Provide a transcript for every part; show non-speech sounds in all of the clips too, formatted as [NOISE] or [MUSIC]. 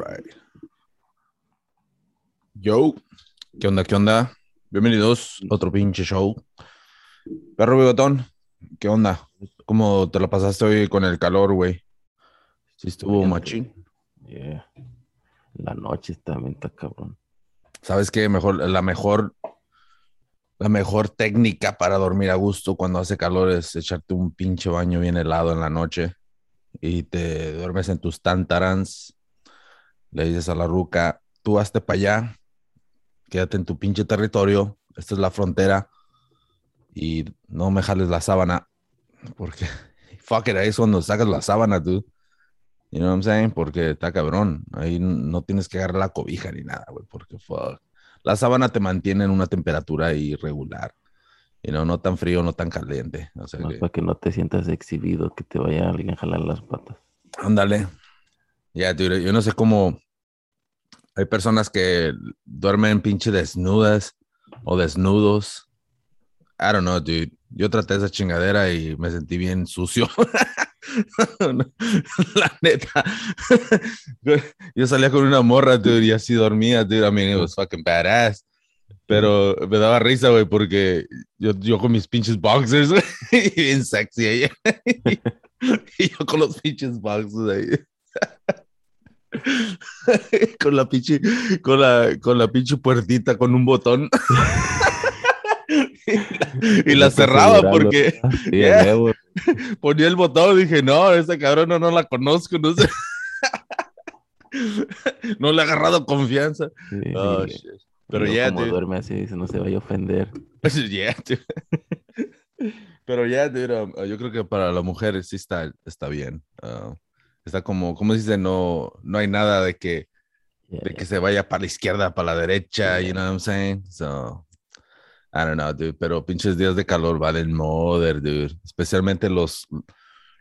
Right. Yo, ¿qué onda? ¿Qué onda? Bienvenidos a otro pinche show. Perro bigotón, ¿qué onda? ¿Cómo te lo pasaste hoy con el calor, güey? Sí estuvo machín. Yeah. La noche también está cabrón. ¿Sabes qué? Mejor, la mejor, la mejor técnica para dormir a gusto cuando hace calor es echarte un pinche baño bien helado en la noche y te duermes en tus tantarans. Le dices a la ruca, tú hazte para allá, quédate en tu pinche territorio, esta es la frontera y no me jales la sábana porque [LAUGHS] fuck it, ahí es cuando sacas la sábana, tú. You know what I'm saying? Porque está cabrón. Ahí no tienes que agarrar la cobija ni nada, güey, porque fuck. La sábana te mantiene en una temperatura irregular. You know, no tan frío, no tan caliente. O sea Más que- para que no te sientas exhibido, que te vaya alguien a jalar las patas. Ándale. Ya, dude, yo no sé cómo. Hay personas que duermen pinche desnudas o desnudos. I don't know, dude. Yo traté esa chingadera y me sentí bien sucio. [LAUGHS] La neta. [LAUGHS] Yo salía con una morra, dude, y así dormía, dude. I mean, it was fucking badass. Pero me daba risa, güey, porque yo, yo con mis pinches boxers, [LAUGHS] bien sexy ella. y yo con los pinches boxers ahí. [LAUGHS] con la pinche, con la, con la pinche puertita con un botón. [LAUGHS] y la, y la cerraba porque Sí, [LAUGHS] Yeah. ponía el botón y dije, no, esa cabrón no, no la conozco, no sé. no le he agarrado confianza. Sí, Oh, sí. shit. Pero ya, como dude. duerme así, dice, no se vaya a ofender. Yeah. Pero ya, dude, um, yo creo que para la mujer sí está, está bien. Uh, está como, ¿cómo se dice? No, no hay nada de que, Yeah, de que se vaya para la izquierda, para la derecha, you Yeah. know what I'm saying? So, I don't know, dude, pero pinches días de calor valen mother, dude. Especialmente los,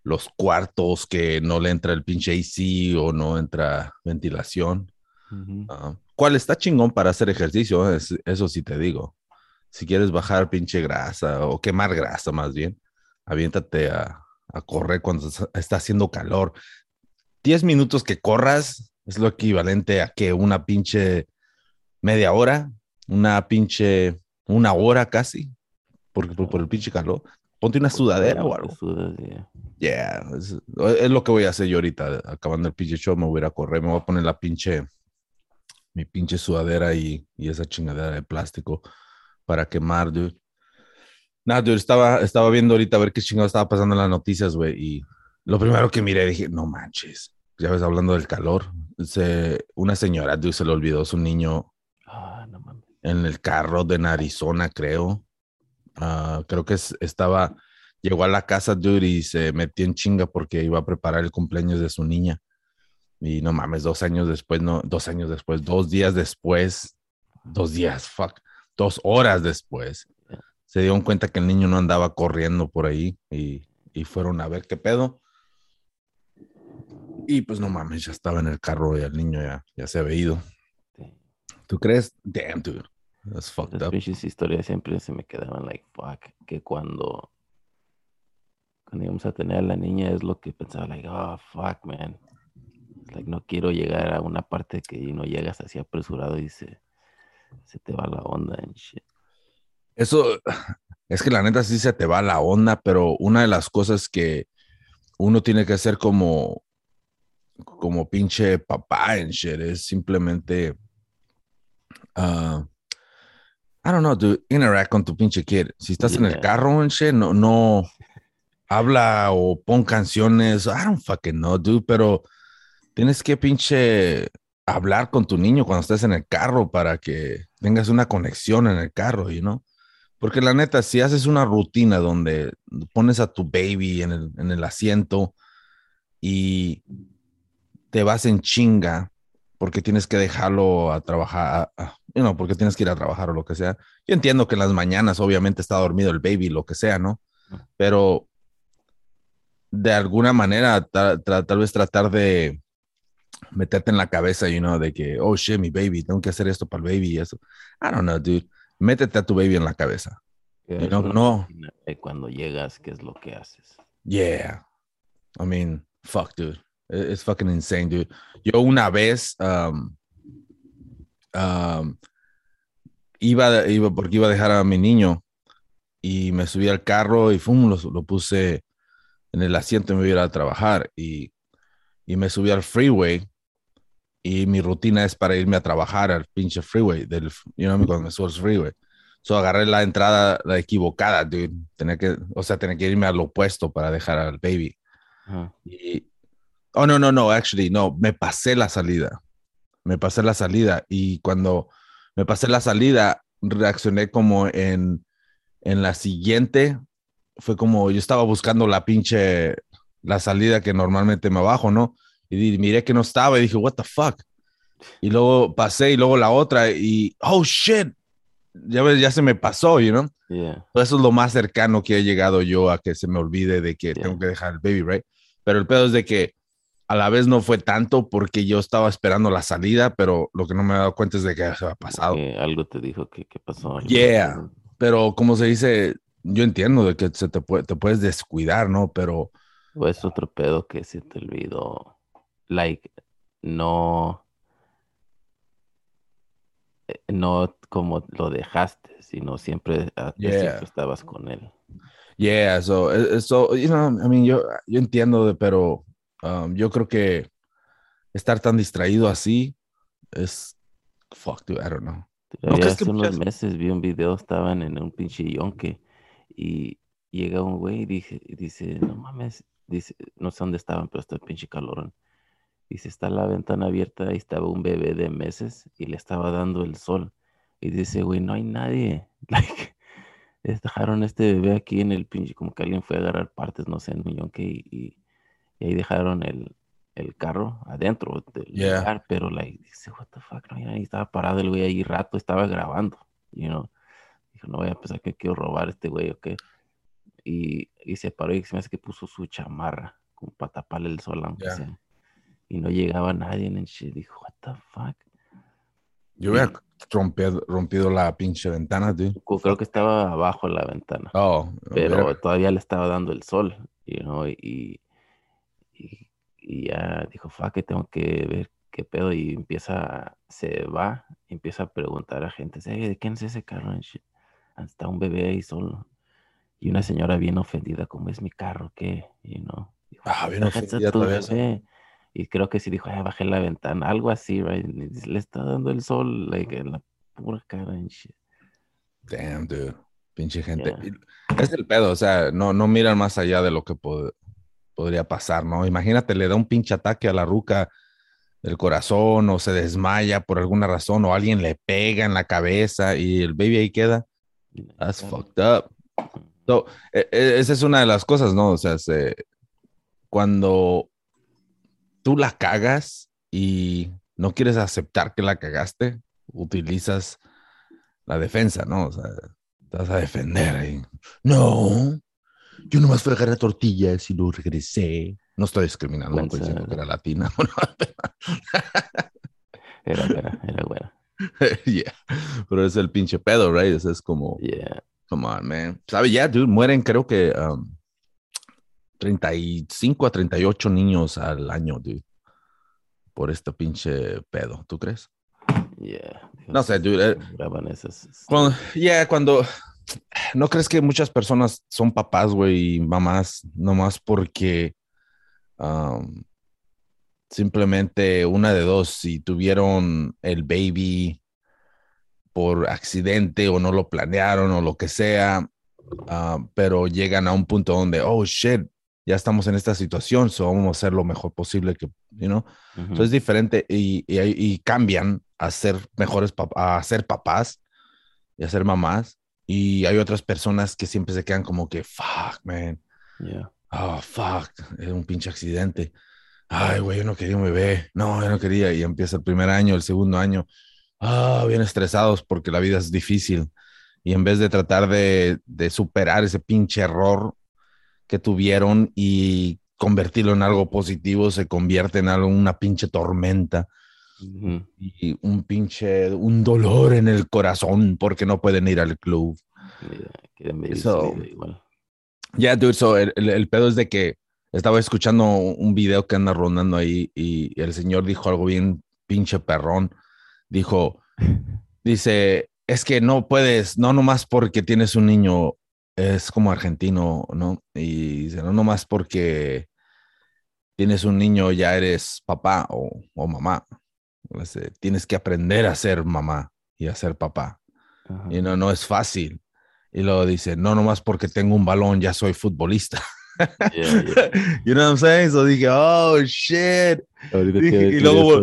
los cuartos que no le entra el pinche AC o no entra ventilación. Ujú. Ah, ¿Cuál está chingón para hacer ejercicio? Es- eso sí te digo. Si quieres bajar pinche grasa o quemar grasa más bien, aviéntate a, a correr cuando está haciendo calor. 10 minutos que corras es lo equivalente a que una pinche media hora, una pinche una hora casi, por, por, por el pinche calor. Ponte una sudadera o algo. yeah. Es, es lo que voy a hacer yo ahorita. Acabando el pinche show, me voy a ir a correr, me voy a poner la pinche, mi pinche sudadera y, y esa chingadera de plástico para quemar, dude. Nada, dude, estaba, estaba viendo ahorita a ver qué chingado estaba pasando en las noticias, güey, y lo primero que miré dije, no manches, ya ves, hablando del calor, se, una señora, dude, se le olvidó su niño Ah, no mames. en el carro de Arizona, creo. Ah, creo que es- estaba, llegó a la casa, dude, y se metió en chinga porque iba a preparar el cumpleaños de su niña. Y no mames, dos años después, no, dos años después, dos días después, dos días, fuck, dos horas después, se dieron cuenta que el niño no andaba corriendo por ahí y, y fueron a ver qué pedo. Y pues no mames, ya estaba en el carro y el niño ya, ya se había ido. Sí. ¿Tú crees? Damn, dude. That's fucked Las up. historias siempre se me quedaban like, fuck, que cuando, cuando íbamos a tener a la niña es lo que pensaba, like, oh, fuck, man. Like, no quiero llegar a una parte que no llegas así apresurado y se, se te va la onda and shit. Eso es que la neta sí se te va la onda, pero una de las cosas que uno tiene que hacer como, como pinche papá en shit es simplemente, ah, I don't know, dude, interact con tu pinche kid. Si estás en el Yeah. carro en shit, no, no habla o pon canciones. I don't fucking know, dude, pero tienes que pinche hablar con tu niño cuando estés en el carro para que tengas una conexión en el carro, you know? Porque la neta, si haces una rutina donde pones a tu baby en el, en el asiento y te vas en chinga porque tienes que dejarlo a trabajar, you know, porque tienes que ir a trabajar o lo que sea. Yo entiendo que en las mañanas obviamente está dormido el baby, lo que sea, ¿no? Pero de alguna manera, ta- tal vez tratar de meterte en la cabeza, you know, de que, oh shit, mi baby, tengo que hacer esto para el baby y eso. I don't know, dude. Métete a tu baby en la cabeza. You know, no. cuando llegas, ¿qué es lo que haces? Yeah. I mean, fuck, dude. Es fucking insane, dude. Yo una vez um, um, iba, iba, porque iba a dejar a mi niño y me subí al carro y fum, lo, lo puse en el asiento y me iba a trabajar y, y me subí al freeway y mi rutina es para irme a trabajar al pinche freeway del, you know, cuando me subo al freeway. So agarré la entrada la equivocada, dude. Tenía que, o sea, tenía que irme al opuesto para dejar al baby. Y, oh, no, no, no, actually, no, me pasé la salida. Me pasé la salida y cuando me pasé la salida, reaccioné como en, en la siguiente. Fue como yo estaba buscando la pinche, la salida que normalmente me bajo, ¿no? Y miré que no estaba y dije, what the fuck. Y luego pasé y luego la otra y, oh shit, ya ya se me pasó, you know? Eso es lo más cercano que he llegado yo a que se me olvide de que tengo que dejar el baby, right? Pero el pedo es de que a la vez no fue tanto porque yo estaba esperando la salida, pero lo que no me he dado cuenta es de que se ha pasado. algo te dijo que, que pasó. Yeah, pero como se dice, yo entiendo de que se te, puede, te puedes descuidar, ¿no? Pero... O es otro pedo que se te olvidó, like, no eh, no como lo dejaste, sino siempre, ah, siempre estabas con él. Yeah, eso, eso, you know, I mean, yo, yo entiendo, pero um, yo creo que estar tan distraído así es, fuck, dude, I don't know. hace unos meses vi un video, estaban en un pinche yonque y llega un güey y dice, dice, no mames, dice, no sé dónde estaban, pero está el pinche calorón. Dice, está la ventana abierta, y estaba un bebé de meses y le estaba dando el sol. Y dice, güey, no hay nadie. [LAUGHS] Like, dejaron este bebé aquí en el pinche, como que alguien fue a agarrar partes, no sé, en millón que, y, y, ahí dejaron el, el carro adentro del lugar, pero like, dice, what the fuck, no, ahí estaba parado el güey ahí rato, estaba grabando, you know. Dijo, no voy a pensar que quiero robar a este güey, ok. Y, y se paró y se me hace que puso su chamarra, como para taparle el sol, aunque sea y no llegaba nadie en shit. Dijo, what the fuck. Yo había rompido, rompido la pinche ventana, tío. Creo que estaba abajo la ventana. Oh, pero todavía le estaba dando el sol, you know, y, y, ya dijo, fuck, que tengo que ver qué pedo. Y empieza, se va, empieza a preguntar a gente, ¿de quién es ese carro? Hasta un bebé ahí solo. Y una señora bien ofendida, como es mi carro, ¿qué? You know. ah, bien ofendida todavía. Y creo que sí dijo, ay, bajé la ventana, algo así, right? Le está dando el sol, like, en la pura cara en shit. Damn, dude. Pinche gente. Es el pedo, o sea, no, no miran más allá de lo que podría pasar, ¿no? Imagínate, le da un pinche ataque a la ruca del corazón o se desmaya por alguna razón o alguien le pega en la cabeza y el baby ahí queda. That's fucked up. So, e, e, esa es una de las cosas, ¿no? O sea, cuando tú la cagas y no quieres aceptar que la cagaste, utilizas la defensa, ¿no? O sea, te vas a defender ahí. No, yo nomás fui a agarrar tortillas y lo regresé. No estoy discriminando, estoy diciendo que era latina. era buena, era buena. yeah. Pero es el pinche pedo, right? Eso es como, yeah. come on, man. ¿Sabe? Ya, dude, mueren creo que um, 35 a 38 niños al año, dude. Por este pinche pedo, ¿tú crees? Yeah. No sé, dude. Eh, cuando, yeah, cuando. ¿No crees que muchas personas son papás, güey, y mamás, nomás porque um, simplemente una de dos, si tuvieron el baby por accidente o no lo planearon o lo que sea, uh, pero llegan a un punto donde, oh shit, ya estamos en esta situación, so vamos a hacer lo mejor posible que, you know, es diferente y, y, cambian a ser mejores, a ser papás y a ser mamás. Y hay otras personas que siempre se quedan como que, fuck, man. Yeah. Oh, fuck, es un pinche accidente. Ay, güey, yo no quería un bebé. No, yo no quería. Y empieza el primer año, el segundo año. Ah, bien estresados porque la vida es difícil. Y en vez de tratar de, de superar ese pinche error, que tuvieron y convertirlo en algo positivo se convierte en algo, una pinche tormenta y un pinche, un dolor en el corazón porque no pueden ir al club. Yeah, so, yeah dude, so el, el, pedo es de que estaba escuchando un video que anda rondando ahí y el señor dijo algo bien pinche perrón. Dijo, [LAUGHS] dice, es que no puedes, no nomás porque tienes un niño, es como argentino, ¿no? Y dice, no nomás porque tienes un niño ya eres papá o, o mamá. Tienes que aprender a ser mamá y a ser papá. Y no, no es fácil. Y luego dice, no nomás porque tengo un balón ya soy futbolista. Yeah, [LAUGHS] you know what I'm saying? So dije, oh shit. y luego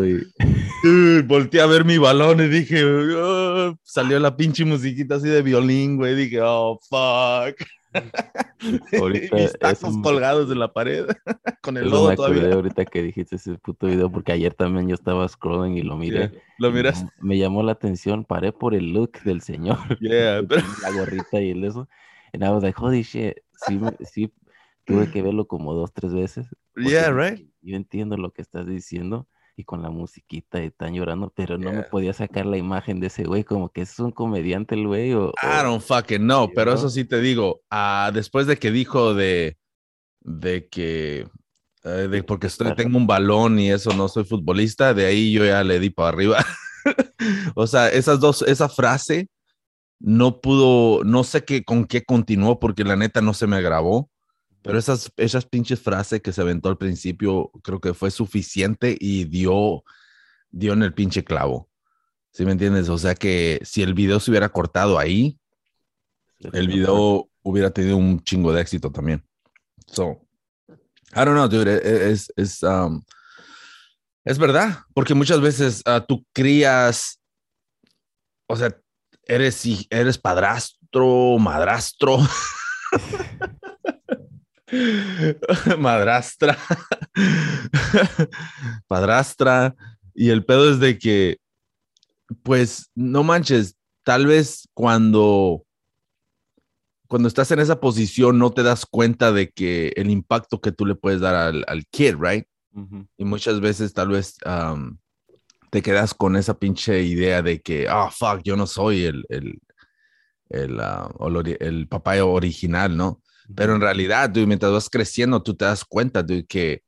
[LAUGHS] volteé a ver mi balón y dije, oh", salió la pinche musiquita así de violín, güey. Dije, oh fuck. [LAUGHS] Ahorita, mis tacos colgados en la pared [LAUGHS] con el lodo todavía. Ahorita que dijiste ese puto video, porque ayer también yo estaba scrolling y lo miré. ¿Lo miras? Me llamó la atención, paré por el look del señor. [LAUGHS] Yeah, La gorrita y el eso. And I was like, holy shit. Sí, sí Tuve que verlo como dos, tres veces. Yeah, right. Yo entiendo lo que estás diciendo y con la musiquita y están llorando, pero no me podía sacar la imagen de ese güey, como que es un comediante el güey. O, I don't fucking know, pero eso sí te digo, uh, después de que dijo de, de que, uh, de porque estoy, tengo un balón y eso no soy futbolista, de ahí yo ya le di para arriba. [LAUGHS] o sea, esas dos, esa frase no pudo, no sé qué, con qué continuó porque la neta no se me grabó pero esas, esas pinches frases que se aventó al principio, creo que fue suficiente y dio, dio en el pinche clavo. ¿Sí me entiendes? O sea que si el video se hubiera cortado ahí, el video hubiera tenido un chingo de éxito también. So, I don't know, dude. E, es, es, um, es verdad, porque muchas veces uh, tú crías, o sea, eres, eres padrastro, madrastro. [LAUGHS] [LAUGHS] madrastra, padrastra, y el pedo es de que, pues, no manches, tal vez cuando, cuando estás en esa posición no te das cuenta de que el impacto que tú le puedes dar al, al kid, right? Y muchas veces tal vez te quedas con esa pinche idea de que, ah, fuck, yo no soy el, el, el, ah, el papá original, ¿no? Pero en realidad, mientras vas creciendo, tú te das cuenta de que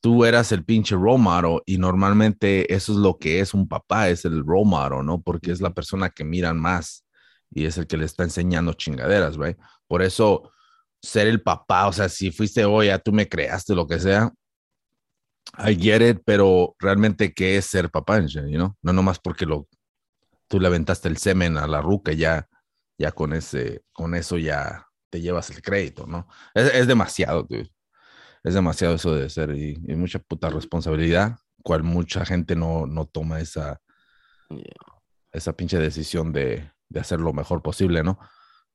tú eras el pinche role y normalmente eso es lo que es un papá, es el role ¿no? Porque es la persona que miran más y es el que le está enseñando chingaderas, ¿right? Por eso ser el papá, o sea, si fuiste hoy, ya tú me creaste, lo que sea, I get it, pero realmente, ¿qué es ser papá, you know? No nomás porque lo, tú le aventaste el semen a la ruca, ya, ya con ese, con eso ya te llevas el crédito, ¿no? Es, demasiado, dude. Es demasiado eso de ser y, mucha puta responsabilidad, cual mucha gente no, no toma esa, esa pinche decisión de, de, hacer lo mejor posible, ¿no?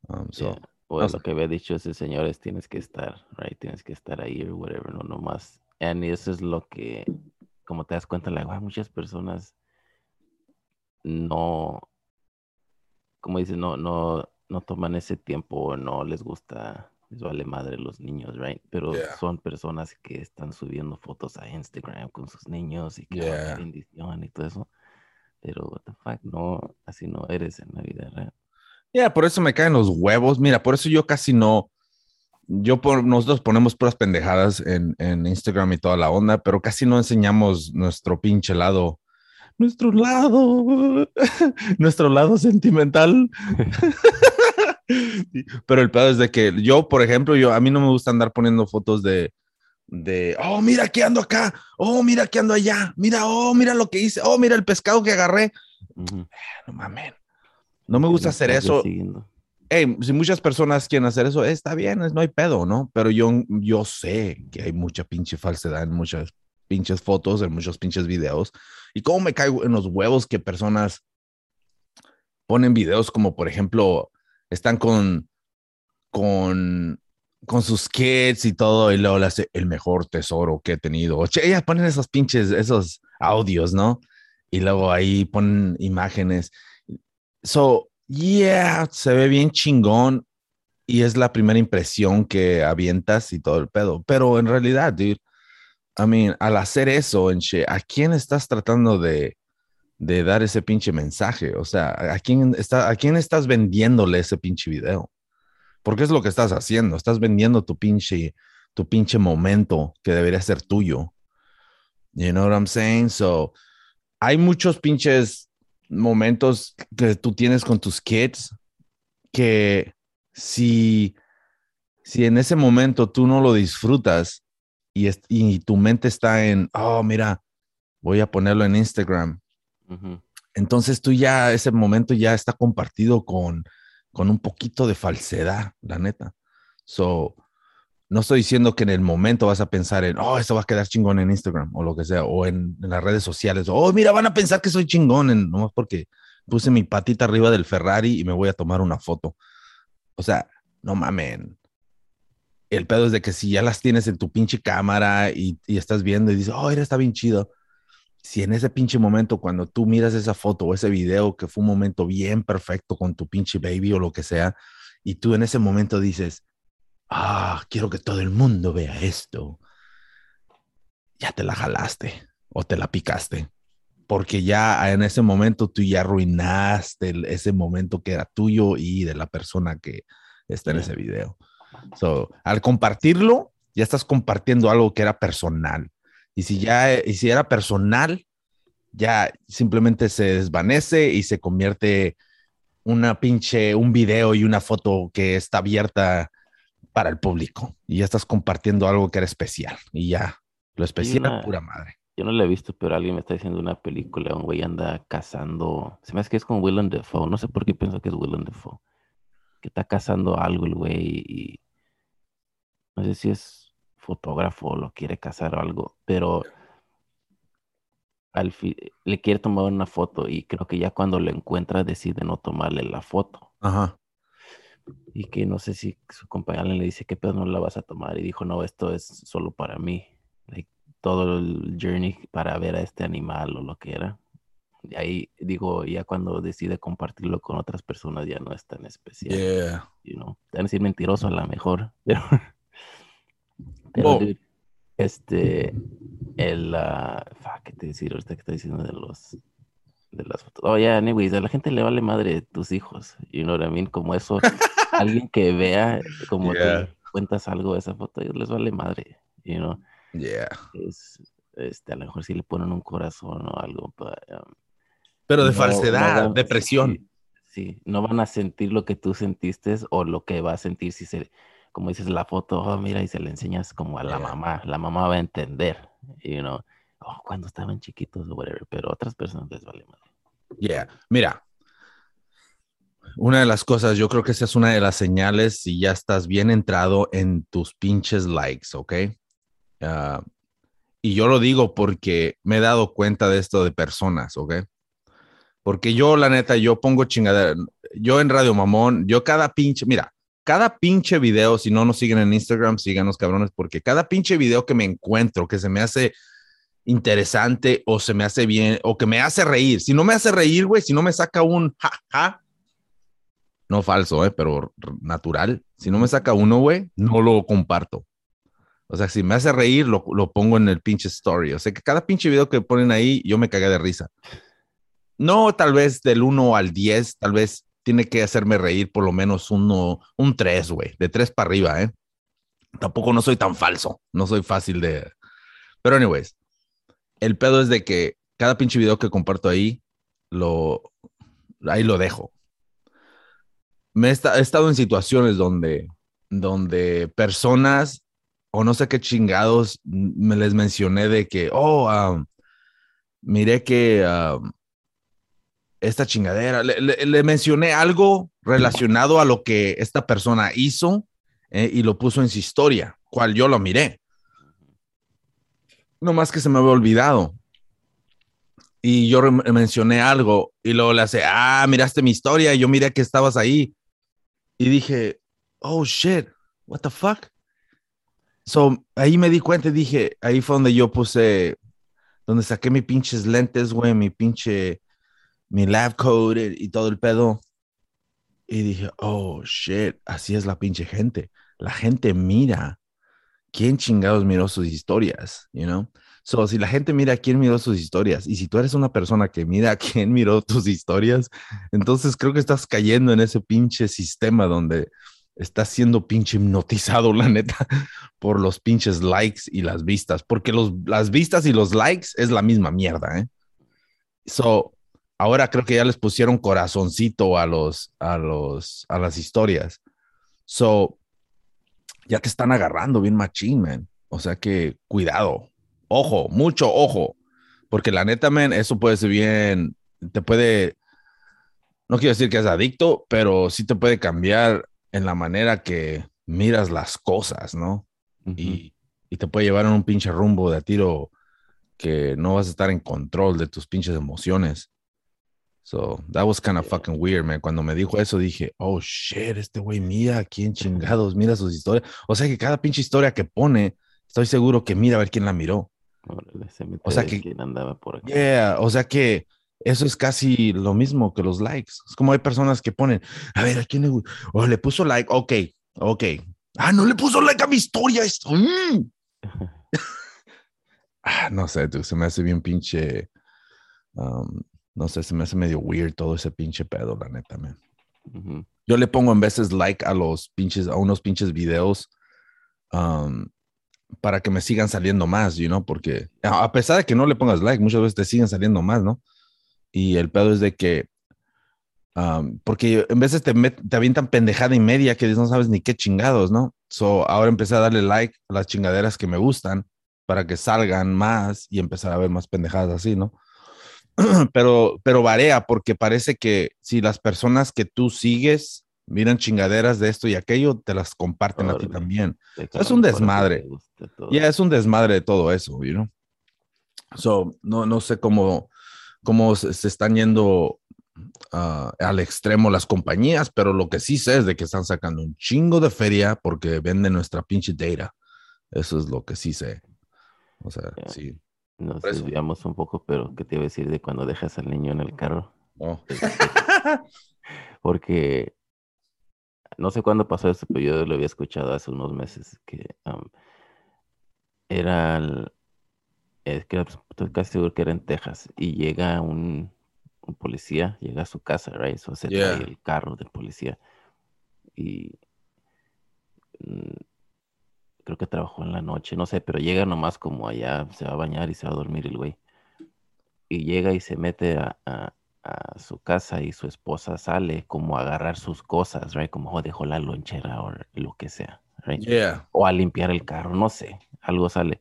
Um, Bueno, lo que había dicho ese señor es tienes que estar, right? Tienes que estar ahí o whatever, no nomás. Y eso es lo que, como te das cuenta, la like, muchas personas no, como dices, no, no, no toman ese tiempo, no les gusta, les vale madre los niños, right? Pero son personas que están subiendo fotos a Instagram con sus niños y que yeah. bendición y todo eso. Pero, what the fuck, no, así no eres en la vida real. Yeah, por eso me caen los huevos. Mira, por eso yo casi no. Yo por, nosotros ponemos puras pendejadas en, en Instagram y toda la onda, pero casi no enseñamos nuestro pinche lado nuestro lado, [LAUGHS] nuestro lado sentimental. [LAUGHS] Pero el pedo es de que yo, por ejemplo, yo a mí no me gusta andar poniendo fotos de, de, oh, mira que ando acá, oh, mira que ando allá, mira, oh, mira lo que hice, oh, mira el pescado que agarré. No mames, no me gusta hacer eso. Hey, si muchas personas quieren hacer eso, está bien, no hay pedo, ¿no? Pero yo, yo sé que hay mucha pinche falsedad en muchas pinches fotos, en muchos pinches videos. Y cómo me caigo en los huevos que personas ponen videos como, por ejemplo, están con, con, con sus kids y todo, y luego le hace el mejor tesoro que he tenido. Oye, ellas ponen esos pinches, esos audios, ¿no? Y luego ahí ponen imágenes. So, yeah, se ve bien chingón y es la primera impresión que avientas y todo el pedo. Pero en realidad, dude, I mean, al hacer eso, ¿a quién estás tratando de, de dar ese pinche mensaje? O sea, ¿a quién, está, ¿a quién estás vendiéndole ese pinche video? Porque es lo que estás haciendo. Estás vendiendo tu pinche, tu pinche momento que debería ser tuyo. You know what I'm saying? So, hay muchos pinches momentos que tú tienes con tus kids que si, si en ese momento tú no lo disfrutas y, y tu mente está en, oh, mira, voy a ponerlo en Instagram. Entonces tú ya, ese momento ya está compartido con, con un poquito de falsedad, la neta. So, no estoy diciendo que en el momento vas a pensar en, oh, esto va a quedar chingón en Instagram o lo que sea, o en, las redes sociales, oh, mira, van a pensar que soy chingón, en, nomás porque puse mi patita arriba del Ferrari y me voy a tomar una foto. O sea, no mamen. El pedo es de que si ya las tienes en tu pinche cámara y, y estás viendo y dices, oh, mira, está bien chido. Si en ese pinche momento, cuando tú miras esa foto o ese video que fue un momento bien perfecto con tu pinche baby o lo que sea, y tú en ese momento dices, ah, quiero que todo el mundo vea esto, ya te la jalaste o te la picaste. Porque ya en ese momento tú ya arruinaste ese momento que era tuyo y de la persona que está en ese video. So, al compartirlo, ya estás compartiendo algo que era personal. Y si ya, y si era personal, ya simplemente se desvanece y se convierte una pinche, un video y una foto que está abierta para el público. Y ya estás compartiendo algo que era especial. Y ya lo especial pura madre. Yo no lo he visto, pero alguien me está diciendo una película, un güey anda cazando, se me hace que es con Willem Dafoe, no sé por qué pienso que es Willem Dafoe, que está cazando algo el güey y no sé si es fotógrafo o lo quiere cazar o algo, pero al le quiere tomar una foto y creo que ya cuando lo encuentra decide no tomarle la foto. Ajá y que no sé si su compañero le dice, ¿qué pedo no la vas a tomar? Y dijo, no, esto es solo para mí. todo el journey para ver a este animal o lo que era. Y ahí digo, ya cuando decide compartirlo con otras personas ya no es tan especial. Yeah. You know? Te van a decir mentiroso a lo mejor, [LAUGHS] pero... este, el... Uh, ¿Qué te decir ahorita que está diciendo de los de las fotos. Oh, yeah, anyways, a la gente le vale madre tus hijos. You know what I mean? Como eso, [LAUGHS] alguien que vea como te cuentas algo de esa foto, a ellos les vale madre. You know? Yeah. Es, este, a lo mejor si le ponen un corazón o algo. Um, Pero de falsedad, depresión. Sí, no van a sentir lo que tú sentiste o lo que va a sentir si se, como dices, la foto, oh, mira, y se le enseñas como a la mamá. La mamá va a entender, you know oh, cuando estaban chiquitos o whatever, pero a otras personas les vale más. Yeah, mira, una de las cosas, yo creo que esa es una de las señales si ya estás bien entrado en tus pinches likes, ¿ok? Ah, y yo lo digo porque me he dado cuenta de esto de personas, ¿ok? Porque yo, la neta, yo pongo chingadera. Yo en Radio Mamón, yo cada pinche, mira, cada pinche video, si no nos siguen en Instagram, síganos cabrones, porque cada pinche video que me encuentro, que se me hace interesante o se me hace bien o que me hace reír. Si no me hace reír, güey, si no me saca un ja, ja, no falso, eh, pero natural. Si no me saca uno, güey, no lo comparto. O sea, si me hace reír, lo, lo, pongo en el pinche story. O sea, que cada pinche video que ponen ahí, yo me cagué de risa. No, tal vez del 1 al 10, tal vez tiene que hacerme reír por lo menos uno, un 3, güey, de 3 para arriba, ¿eh? Tampoco no soy tan falso, no soy fácil de... Pero anyways, el pedo es de que cada pinche video que comparto ahí, lo, ahí lo dejo. Me he, estado en situaciones donde, donde personas, o no sé qué chingados, me les mencioné de que, oh, um, miré que um, esta chingadera, le, mencioné algo relacionado a lo que esta persona hizo eh, y lo puso en su historia, cual yo lo miré. No más que se me había olvidado. Y yo mencioné algo y luego le hace, ah, miraste mi historia y yo miré que estabas ahí. Y dije, oh shit, what the fuck. So ahí me di cuenta y dije, ahí fue donde yo puse, donde saqué mis pinches lentes, güey, mi pinche, mi lab code y todo el pedo. Y dije, oh shit, así es la pinche gente. La gente mira quién chingados miró sus historias, you know? So, si la gente mira quién miró sus historias y si tú eres una persona que mira [LAUGHS] quién miró tus historias, entonces creo que estás cayendo en ese pinche sistema donde está siendo pinche hipnotizado, [LAUGHS] la neta, por los pinches likes y las vistas, porque los, las vistas y los likes es la misma mierda, ¿eh? So, ahora creo que ya les pusieron corazoncito a los, a los, a las historias. So, ya te están agarrando bien machín, man. O sea que cuidado, ojo, mucho ojo, porque la neta, man, eso puede ser bien, te puede, no quiero decir que es adicto, pero sí te puede cambiar en la manera que miras las cosas, ¿no? y, y, te puede llevar en un pinche rumbo de a tiro que no vas a estar en control de tus pinches emociones. So that was kind of fucking weird, man. Cuando me dijo eso dije, oh shit, este güey mira quién chingados, mira sus historias. O sea que cada pinche historia que pone, estoy seguro que mira a ver quién la miró. o sea que andaba por aquí. Yeah, o sea que eso es casi lo mismo que los likes. Es como hay personas que ponen, a ver, ¿a quién le O le puso like, ok, ok. Ah, no le puso like a mi historia. Esto. Mm. [LAUGHS] ah, no sé, tú, se me hace bien pinche. Um, no sé, se me hace medio weird todo ese pinche pedo, la neta, man. Yo le pongo en veces like a los pinches, a unos pinches videos um, para que me sigan saliendo más, you know, porque a pesar de que no le pongas like, muchas veces te siguen saliendo más, ¿no? Y el pedo es de que, um, porque en veces te, te avientan pendejada y media que no sabes ni qué chingados, ¿no? So ahora empecé a darle like a las chingaderas que me gustan para que salgan más y empezar a ver más pendejadas así, ¿no? [CLEARS THROAT] pero, pero varía porque parece que si las personas que tú sigues miran chingaderas de esto y aquello, te las comparten a ti también. es un desmadre. Ya es un desmadre de todo eso, you So, no, no sé cómo, cómo se, están yendo ah, al extremo las compañías, pero lo que sí sé es de que están sacando un chingo de feria porque venden nuestra pinche data. Eso es lo que sí sé. O sea, sí. Nos desviamos un poco, pero ¿qué te iba a decir de cuando dejas al niño en el carro? Oh. [LAUGHS] Porque no sé cuándo pasó eso, pero yo lo había escuchado hace unos meses que era, es que estoy casi seguro que era en Texas y llega un, policía, llega a su casa, right? Eso se trae el carro del policía y mm, creo que trabajó en la noche, no sé, pero llega nomás como allá, se va a bañar y se va a dormir el güey. Y llega y se mete a, su casa y su esposa sale como a agarrar sus cosas, right? Como oh, dejó la lonchera o lo que sea, right? O a limpiar el carro, no sé, algo sale.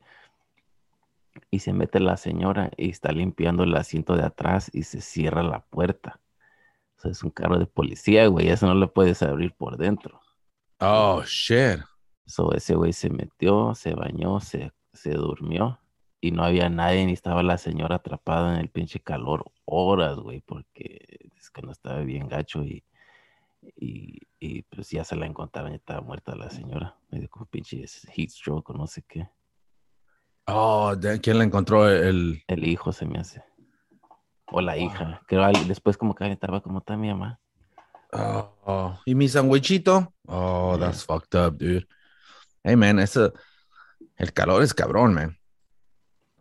Y se mete la señora y está limpiando el asiento de atrás y se cierra la puerta. O sea, es un carro de policía, güey, eso no lo puedes abrir por dentro. Oh, shit. So ese güey se metió, se bañó, se, se durmió y no había nadie ni estaba la señora atrapada en el pinche calor horas, güey, porque es que no estaba bien gacho y, y, y pues ya se la encontraron y estaba muerta la señora. Me dio como pinche heat stroke o no sé qué. Oh, ¿quién la encontró? El... El hijo se me hace. O la hija. Creo después como que estaba como está mi mamá. Oh, ¿y mi sandwichito? Oh, that's fucked up, dude. Hey, man, eso, el calor es cabrón, man.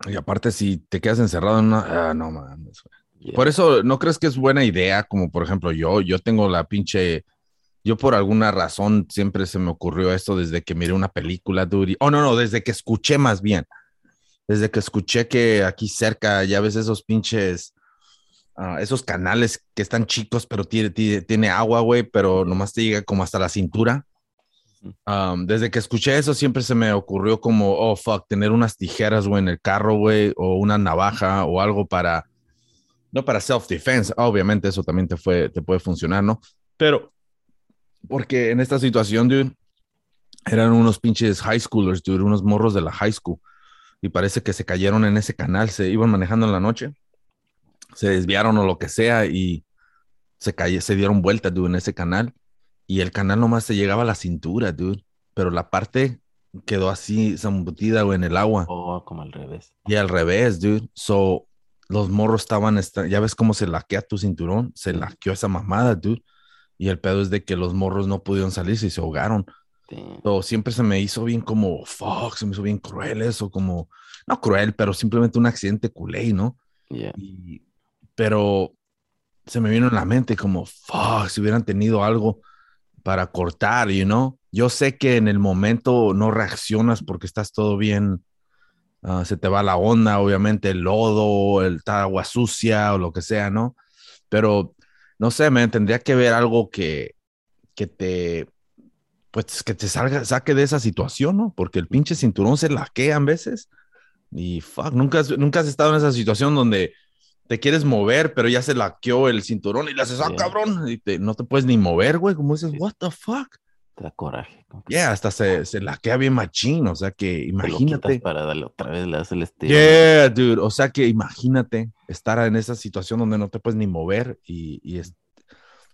Y aparte, si te quedas encerrado en una. Ah, no, man. Por eso, ¿no crees que es buena idea? Como por ejemplo, yo, yo tengo la pinche. Yo por alguna razón siempre se me ocurrió esto desde que miré una película, dude. Oh, no, no, desde que escuché más bien. Desde que escuché que aquí cerca ya ves esos pinches. Ah, esos canales que están chicos, pero tiene, tiene, tiene agua, güey, pero nomás te llega como hasta la cintura desde que escuché eso, siempre se me ocurrió como, oh, fuck, tener unas tijeras, güey, en el carro, güey, o una navaja o algo para, no para self-defense, obviamente eso también te, fue, te puede funcionar, ¿no? Pero, porque en esta situación, eran unos pinches high schoolers, dude, unos morros de la high school, y parece que se cayeron en ese canal, se iban manejando en la noche, se desviaron o lo que sea, y se dieron vuelta, dude, en ese canal y el canal nomás se llegaba a la cintura, dude. Pero la parte quedó así zambutida, o en el agua. Oh, como al revés. Y al revés, dude. So, los morros estaban, ya ves cómo se laquea tu cinturón, se laqueó esa mamada, dude. Y el pedo es de que los morros no pudieron salir y se ahogaron. So, siempre se me hizo bien como, fuck, se me hizo bien cruel eso, como, no cruel, pero simplemente un accidente culé, ¿no? pero se me vino en la mente como, fuck, si hubieran tenido algo para cortar, you know. Yo sé que en el momento no reaccionas porque estás todo bien, ah, se te va la onda, obviamente el lodo, el agua sucia o lo que sea, ¿no? Pero no sé, me tendría que ver algo que, que te, pues que te salga, saque de esa situación, ¿no? Porque el pinche cinturón se laquea a veces y fuck, nunca nunca has estado en esa situación donde te quieres mover, pero ya se laqueó el cinturón y le haces, ah, cabrón, y no te puedes ni mover, güey, como dices, what the fuck. Te da coraje. Yeah, hasta se, se laquea bien machín, o sea que imagínate. para darle otra vez, le das el estilo. Yeah, dude, o sea que imagínate estar en esa situación donde no te puedes ni mover y, y,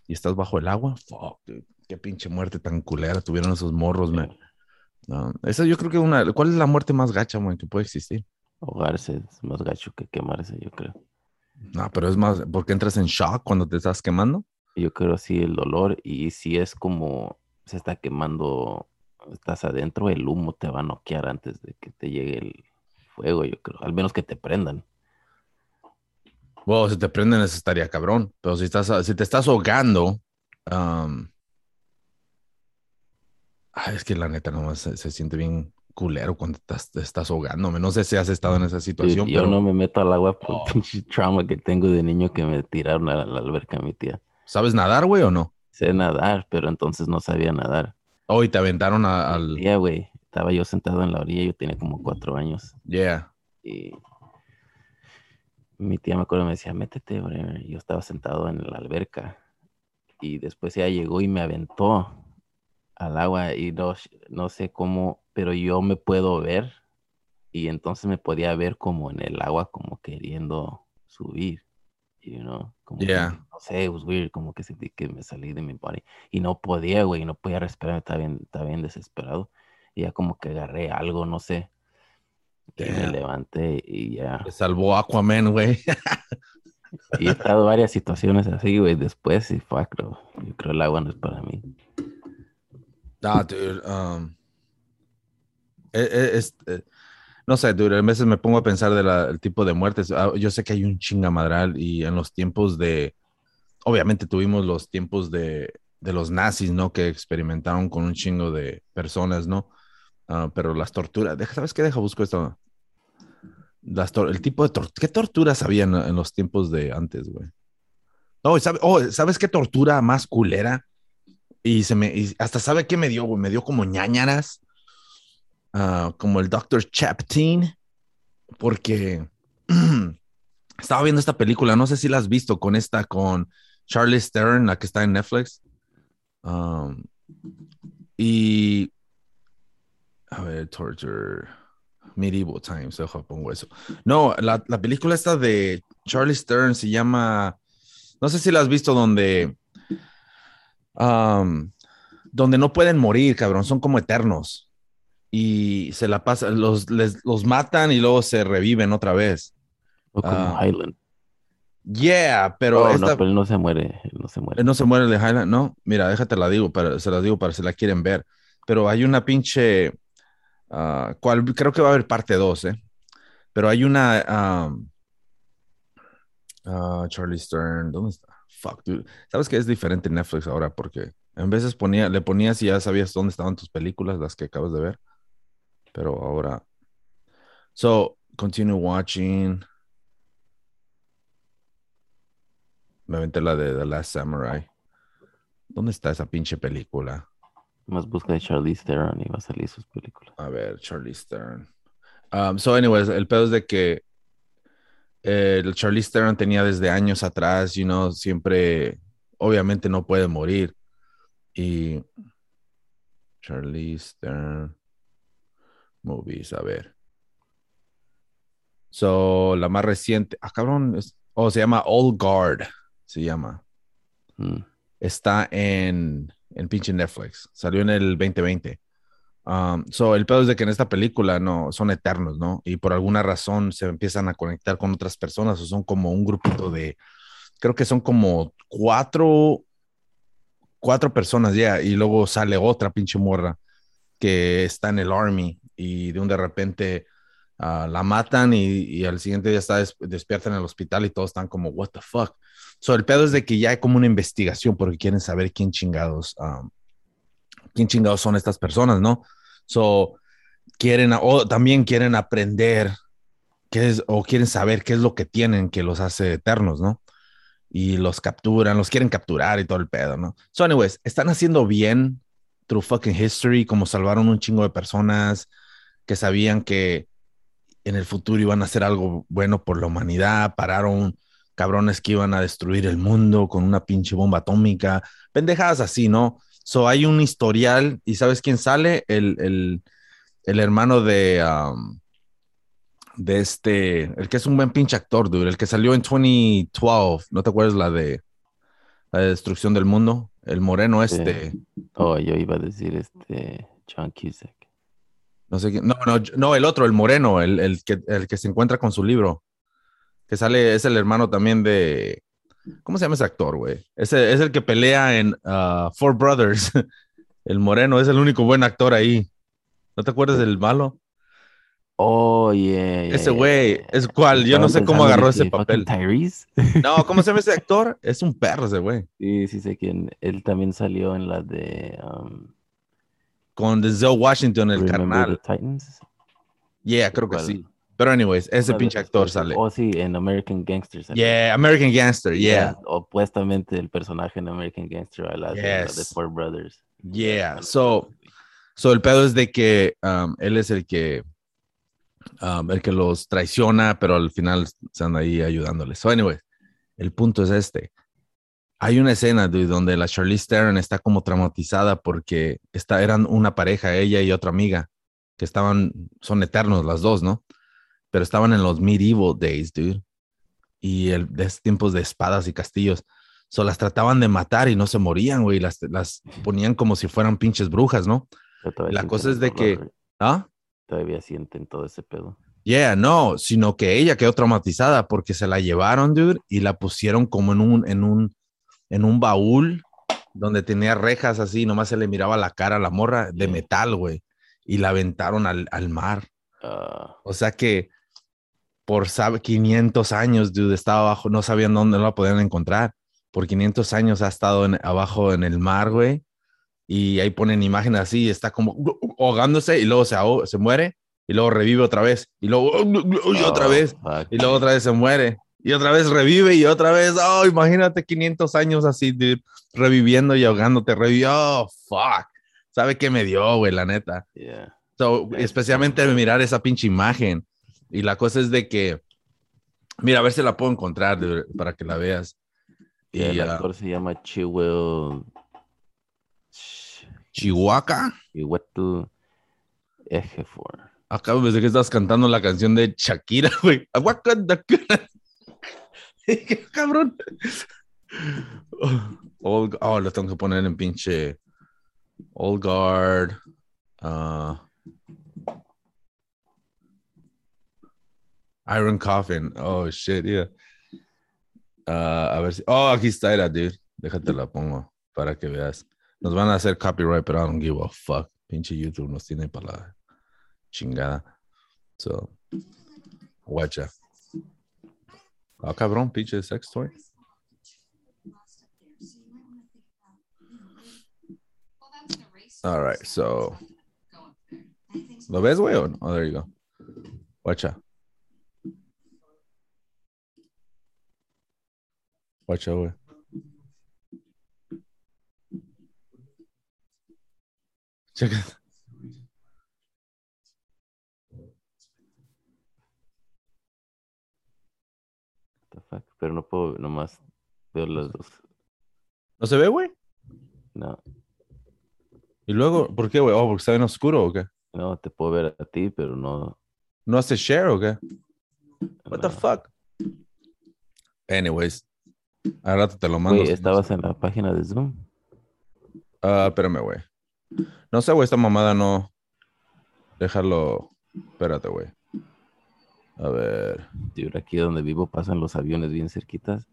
y estás bajo el agua. Fuck, dude, qué pinche muerte tan culera tuvieron esos morros, man. No, esa yo creo que una, ¿cuál es la muerte más gacha, man, que puede existir? Ahogarse es más gacho que quemarse, yo creo. No, pero es más, porque entras en shock cuando te estás quemando. Yo creo sí el dolor y si es como se está quemando, estás adentro, el humo te va a noquear antes de que te llegue el fuego, yo creo, al menos que te prendan. Bueno, si te prenden eso estaría cabrón, pero si estás, si te estás ahogando, es que la neta nomás se, se siente bien culero cuando te estás, ahogando. No sé si has estado en esa situación. Yo, no me meto al agua por el oh. trauma que tengo de niño que me tiraron a la, alberca mi tía. ¿Sabes nadar, güey, o no? Sé nadar, pero entonces no sabía nadar. Oh, y te aventaron al. Yeah, güey. Estaba yo sentado en la orilla, yo tenía como cuatro años. Yeah. Y mi tía me acuerdo me decía, métete, güey. Yo estaba sentado en la alberca. Y después ella llegó y me aventó al agua y no, no sé cómo, pero yo me puedo ver y entonces me podía ver como en el agua como queriendo subir, you know, como no sé, it was weird, como que sentí que me salí de mi body y no podía, güey, no podía respirar, estaba bien, estaba bien desesperado y ya como que agarré algo, no sé, y me levanté y ya. Te salvó Aquaman, güey. [LAUGHS] y he estado varias situaciones así, güey, después y fue, creo, yo creo el agua no es para mí. Ah, dude. Um, e, e, es, eh, no sé, dude, a veces me pongo a pensar del tipo de muertes. Ah, yo sé que hay un chingamadral y en los tiempos de, obviamente tuvimos los tiempos de, de los nazis, ¿no? Que experimentaron con un chingo de personas, ¿no? Uh, pero las torturas, ¿sabes qué? Deja, busco esto. Las el tipo de ¿qué torturas había en, los tiempos de antes, güey? Oh, ¿sabes qué tortura más culera? Y se me, hasta sabe qué me dio, güey, me dio como ñañaras, uh, como el Dr. Chaptin, porque [CLEARS THROAT] estaba viendo esta película, no sé si la has visto, con esta, con Charlie Stern, la que está en Netflix. Um, y, a ver, Torture, Medieval Times, ojo, pongo eso. No, la, la película esta de Charlie Stern se llama, no sé si la has visto, donde donde no pueden morir, cabrón, son como eternos. Y se la pasan, los, los matan y luego se reviven otra vez. O como ah. Highland. Yeah, pero, oh, no, pero él no se muere, no se muere. no se muere de Highland, no. Mira, déjate la digo, para, se la digo para si la quieren ver. Pero hay una pinche, uh, cual, creo que va a haber parte 2, ¿eh? Pero hay una, uh, Charlie Stern, ¿dónde está? fuck, dude. ¿Sabes que es diferente en Netflix ahora? Porque en veces ponía, le ponías y ya sabías dónde estaban tus películas, las que acabas de ver. Pero ahora. So, continue watching. Me aventé la de The Last Samurai. ¿Dónde está esa pinche película? Más busca de Charlie Stern y va a salir sus películas. A ver, Charlie Stern. Um, so, anyways, el pedo es de que el Charlie Stern tenía desde años atrás, you know, siempre, obviamente no puede morir. Y Charlie Stern movies, a ver. So, la más reciente, ah, cabrón, oh, se llama Old Guard, se llama. Mm. Está en, en pinche Netflix, salió en el 2020. Um, so, el pedo es de que en esta película no son eternos, ¿no? Y por alguna razón se empiezan a conectar con otras personas o son como un grupito de, creo que son como cuatro, cuatro personas ya, y luego sale otra pinche morra que está en el army y de un de repente uh, la matan y, al siguiente día está despierta en el hospital y todos están como, what the fuck. So, el pedo es de que ya hay como una investigación porque quieren saber quién chingados um, quién chingados son estas personas, ¿no? So, quieren, o también quieren aprender qué es, o quieren saber qué es lo que tienen que los hace eternos, ¿no? Y los capturan, los quieren capturar y todo el pedo, ¿no? So, anyways, están haciendo bien through fucking history, como salvaron un chingo de personas que sabían que en el futuro iban a hacer algo bueno por la humanidad, pararon cabrones que iban a destruir el mundo con una pinche bomba atómica, pendejadas así, ¿no? So hay un historial y ¿sabes quién sale? El, el, el hermano de, um, de este, el que es un buen pinche actor, dude, el que salió en 2012, ¿no te acuerdas la de la destrucción del mundo? El moreno este. Oh, yo iba a decir este John Cusack. No sé quién, no, no, no, el otro, el moreno, el, el, que, el que se encuentra con su libro, que sale, es el hermano también de, ¿cómo se llama ese actor, güey? Ese es el que pelea en uh, Four Brothers. [LAUGHS] el moreno es el único buen actor ahí. ¿No te acuerdas del malo? Oh, yeah. ese güey, es cual, yo no sé cómo agarró ese papel. Tyrese. no, ¿cómo se llama ese [LAUGHS] actor? Es un perro ese güey. Sí, sí sé quién. Él también salió en la de. Um, Con Denzel Washington, el Remember carnal. the Titans. Yeah, creo que ¿Cuál? sí. Pero, anyways, ese pinche actor sale. Oh, sí, en American Gangster. Yeah, American Gangster, yeah. Opuestamente el personaje en American Gangster a la, de, la de Yes. Four Brothers. Yeah, so, so el pedo es de que um, él es el que, um, el que los traiciona, pero al final anda ahí ayudándoles. So, anyway, el punto es este. Hay una escena dude, donde la Charlize Theron está como traumatizada porque está, eran una pareja, ella y otra amiga, que estaban, son eternos las dos, ¿no? Pero estaban en los medieval days, dude. Y el, de esos tiempos de espadas y castillos. So, las trataban de matar y no se morían, güey. Las, las ponían como si fueran pinches brujas, ¿no? La cosa es de que- dolor, ¿Ah? Todavía sienten todo ese pedo. Yeah, no, sino que ella quedó traumatizada porque se la llevaron, dude, y la pusieron como en un, en un, en un baúl donde tenía rejas así, nomás se le miraba la cara a la morra de metal, güey, y la aventaron al, al mar. Ah, O sea que por sabe, 500 años, dude, estaba abajo, no sabían dónde la podían encontrar. Por 500 años ha estado en- abajo en el mar, güey. Y ahí ponen imágenes así, está como ahogándose y luego se, ahoga- se muere y luego revive otra vez y luego y otra oh, vez y luego otra vez se muere y otra vez revive y otra vez, oh, imagínate 500 años así, dude, reviviendo y ahogándote, revivió, oh, fuck. ¿Sabe qué me dio, güey, la neta? Yeah. So, especialmente mirar esa pinche imagen. Y la cosa es de que, mira, a ver si la puedo encontrar dude, para que la veas. Y el ah, actor se llama Chihuahua. Chihuetl Ejefor. Acabo de que estás cantando la canción de Shakira, [LAUGHS] güey. [LAUGHS] Cabrón. Oh, lo tengo que poner en pinche Old Guard. ah, Iron Coffin. Oh, shit, yeah. Ah, a ver si. Oh, aquí está, era, dude. Déjate la pongo para que veas. Nos van a hacer copyright, pero I don't give a fuck. Pinche YouTube nos tiene para la chingada. So, guacha. Ah, cabrón, pinche sex toy. All right, so. ¿Lo ves, no? Oh, there you go. Guacha. Guacha, güey. Checa. What fuck? Pero no puedo, nomás veo las dos. ¿No se ve, güey? No, Y luego, ¿por qué, güey? Oh, porque está en oscuro o qué? no, te puedo ver a ti, pero no. ¿No hace share o qué? What the fuck? Anyways, al rato te lo mando. Güey, estabas en la página de Zoom. Ah, espérame, güey. No sé, güey, esta mamada no. Déjalo. Espérate, güey. A ver. Dude, aquí donde vivo pasan los aviones bien cerquitas.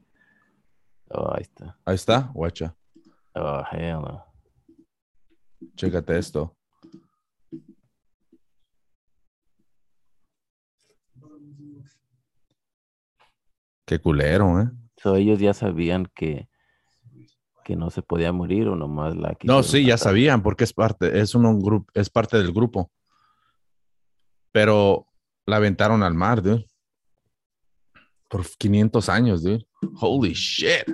Oh, ahí está. Ahí está, guacha. Oh, hell no. Chécate esto. Qué culero, ¿eh? So, ellos ya sabían que, que no se podía morir o nomás la No, sí, ya sabían porque es parte, es un grupo, es parte del grupo. Pero la aventaron al mar, dude. Por 500 años, dude. Holy shit.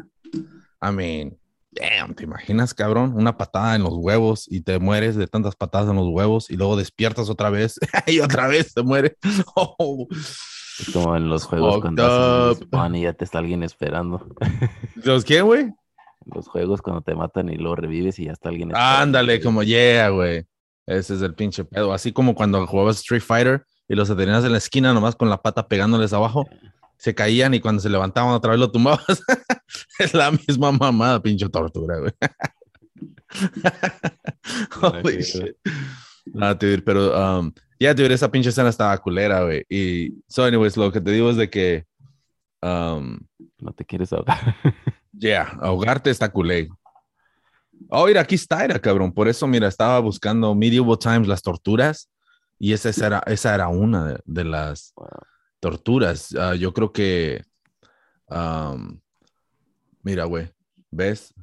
I mean, damn, ¿te imaginas, cabrón? Una patada en los huevos y te mueres de tantas patadas en los huevos y luego despiertas otra vez [LAUGHS] y otra vez te mueres. [LAUGHS] Oh. Como en los juegos Fucked cuando respawn y ya te está alguien esperando. [LAUGHS] ¿Los qué, güey? En los juegos cuando te matan y lo revives y ya está alguien esperando. Ándale, como yeah, güey. Ese es el pinche pedo. Así como cuando jugabas Street Fighter y los tenías en la esquina nomás con la pata pegándoles abajo, se caían y cuando se levantaban otra vez lo tumbabas. [LAUGHS] es la misma mamada, pinche tortura, güey. [LAUGHS] Holy shit. Ah, dude, pero um, ya, dude, esa pinche escena estaba culera, güey. Y, so, anyways, lo que te digo es de que, um, No te quieres ahogar. [LAUGHS] Yeah, ahogarte está culé. Oh, mira, aquí está, era cabrón. Por eso, mira, estaba buscando Medieval Times, las torturas, y esa, esa era, esa era una de, de las Wow. torturas. Ah, yo creo que, um, mira, güey, ¿ves?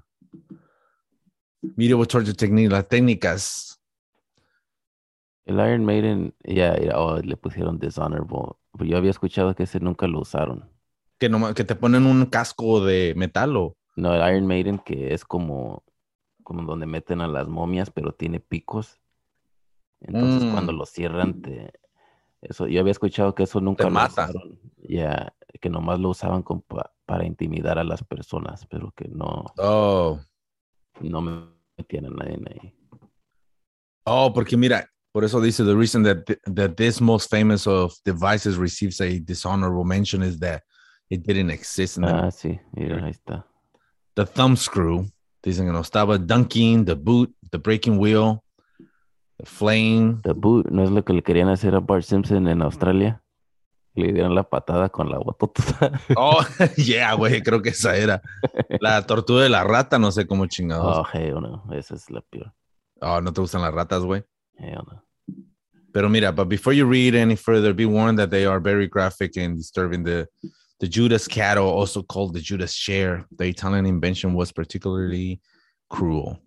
Medieval Torture Technique, las técnicas. El Iron Maiden, ya, ya, oh, le pusieron dishonorable. Pero yo había escuchado que ese nunca lo usaron. Que, nomás- que te ponen un casco de metal o... No, el Iron Maiden que es como, como donde meten a las momias, pero tiene picos. Entonces Mm. cuando lo cierran, te... Eso, yo había escuchado que eso nunca lo mata. usaron. Ya, que nomás lo usaban para intimidar a las personas, pero que no, Oh, no me metían a nadie ahí. Oh, porque mira, por eso dice the reason that th- that this most famous of devices receives a dishonorable mention is that it didn't exist in the, Ah, sí, mira, ahí está. the thumb screw. Dicen que no estaba dunking, the boot, the breaking wheel, flame. The Boot, ¿no es lo que le querían hacer a Bart Simpson en Australia? Le dieron la patada con la botota. [LAUGHS] Oh, yeah, güey, creo que esa era la [LAUGHS] tortuga de la rata, no sé cómo chingados. Oh, hell no, esa es la peor. Oh, no te gustan las ratas, güey. No. Pero mira, but before you read any further, be warned that they are very graphic and disturbing. The the Judas cattle, also called the Judas chair, the Italian invention was particularly cruel.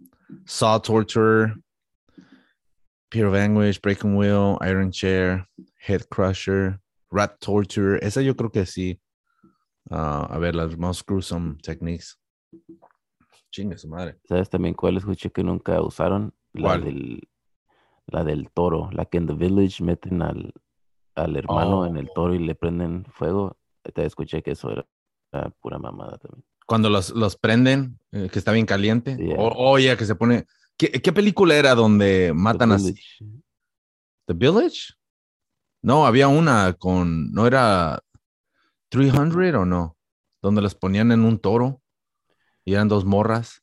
Saw torture, peer of anguish, breaking wheel, iron chair, head crusher, rat torture. Esa yo creo que sí. Ah, a ver, las most gruesome techniques. Chingue su madre. ¿Sabes también cuál escuché que nunca usaron? La ¿Cuál? del la del toro, la que en The Village meten al, al hermano en el Oh. toro y le prenden fuego. Te escuché que eso era, era pura mamada también. cuando los, los prenden, eh, que está bien caliente. Yeah. O oye, que se pone. ¿Qué, qué película era donde The matan a Village. The Village? No, había una con. ¿No era 300 o no? Donde los ponían en un toro y eran dos morras.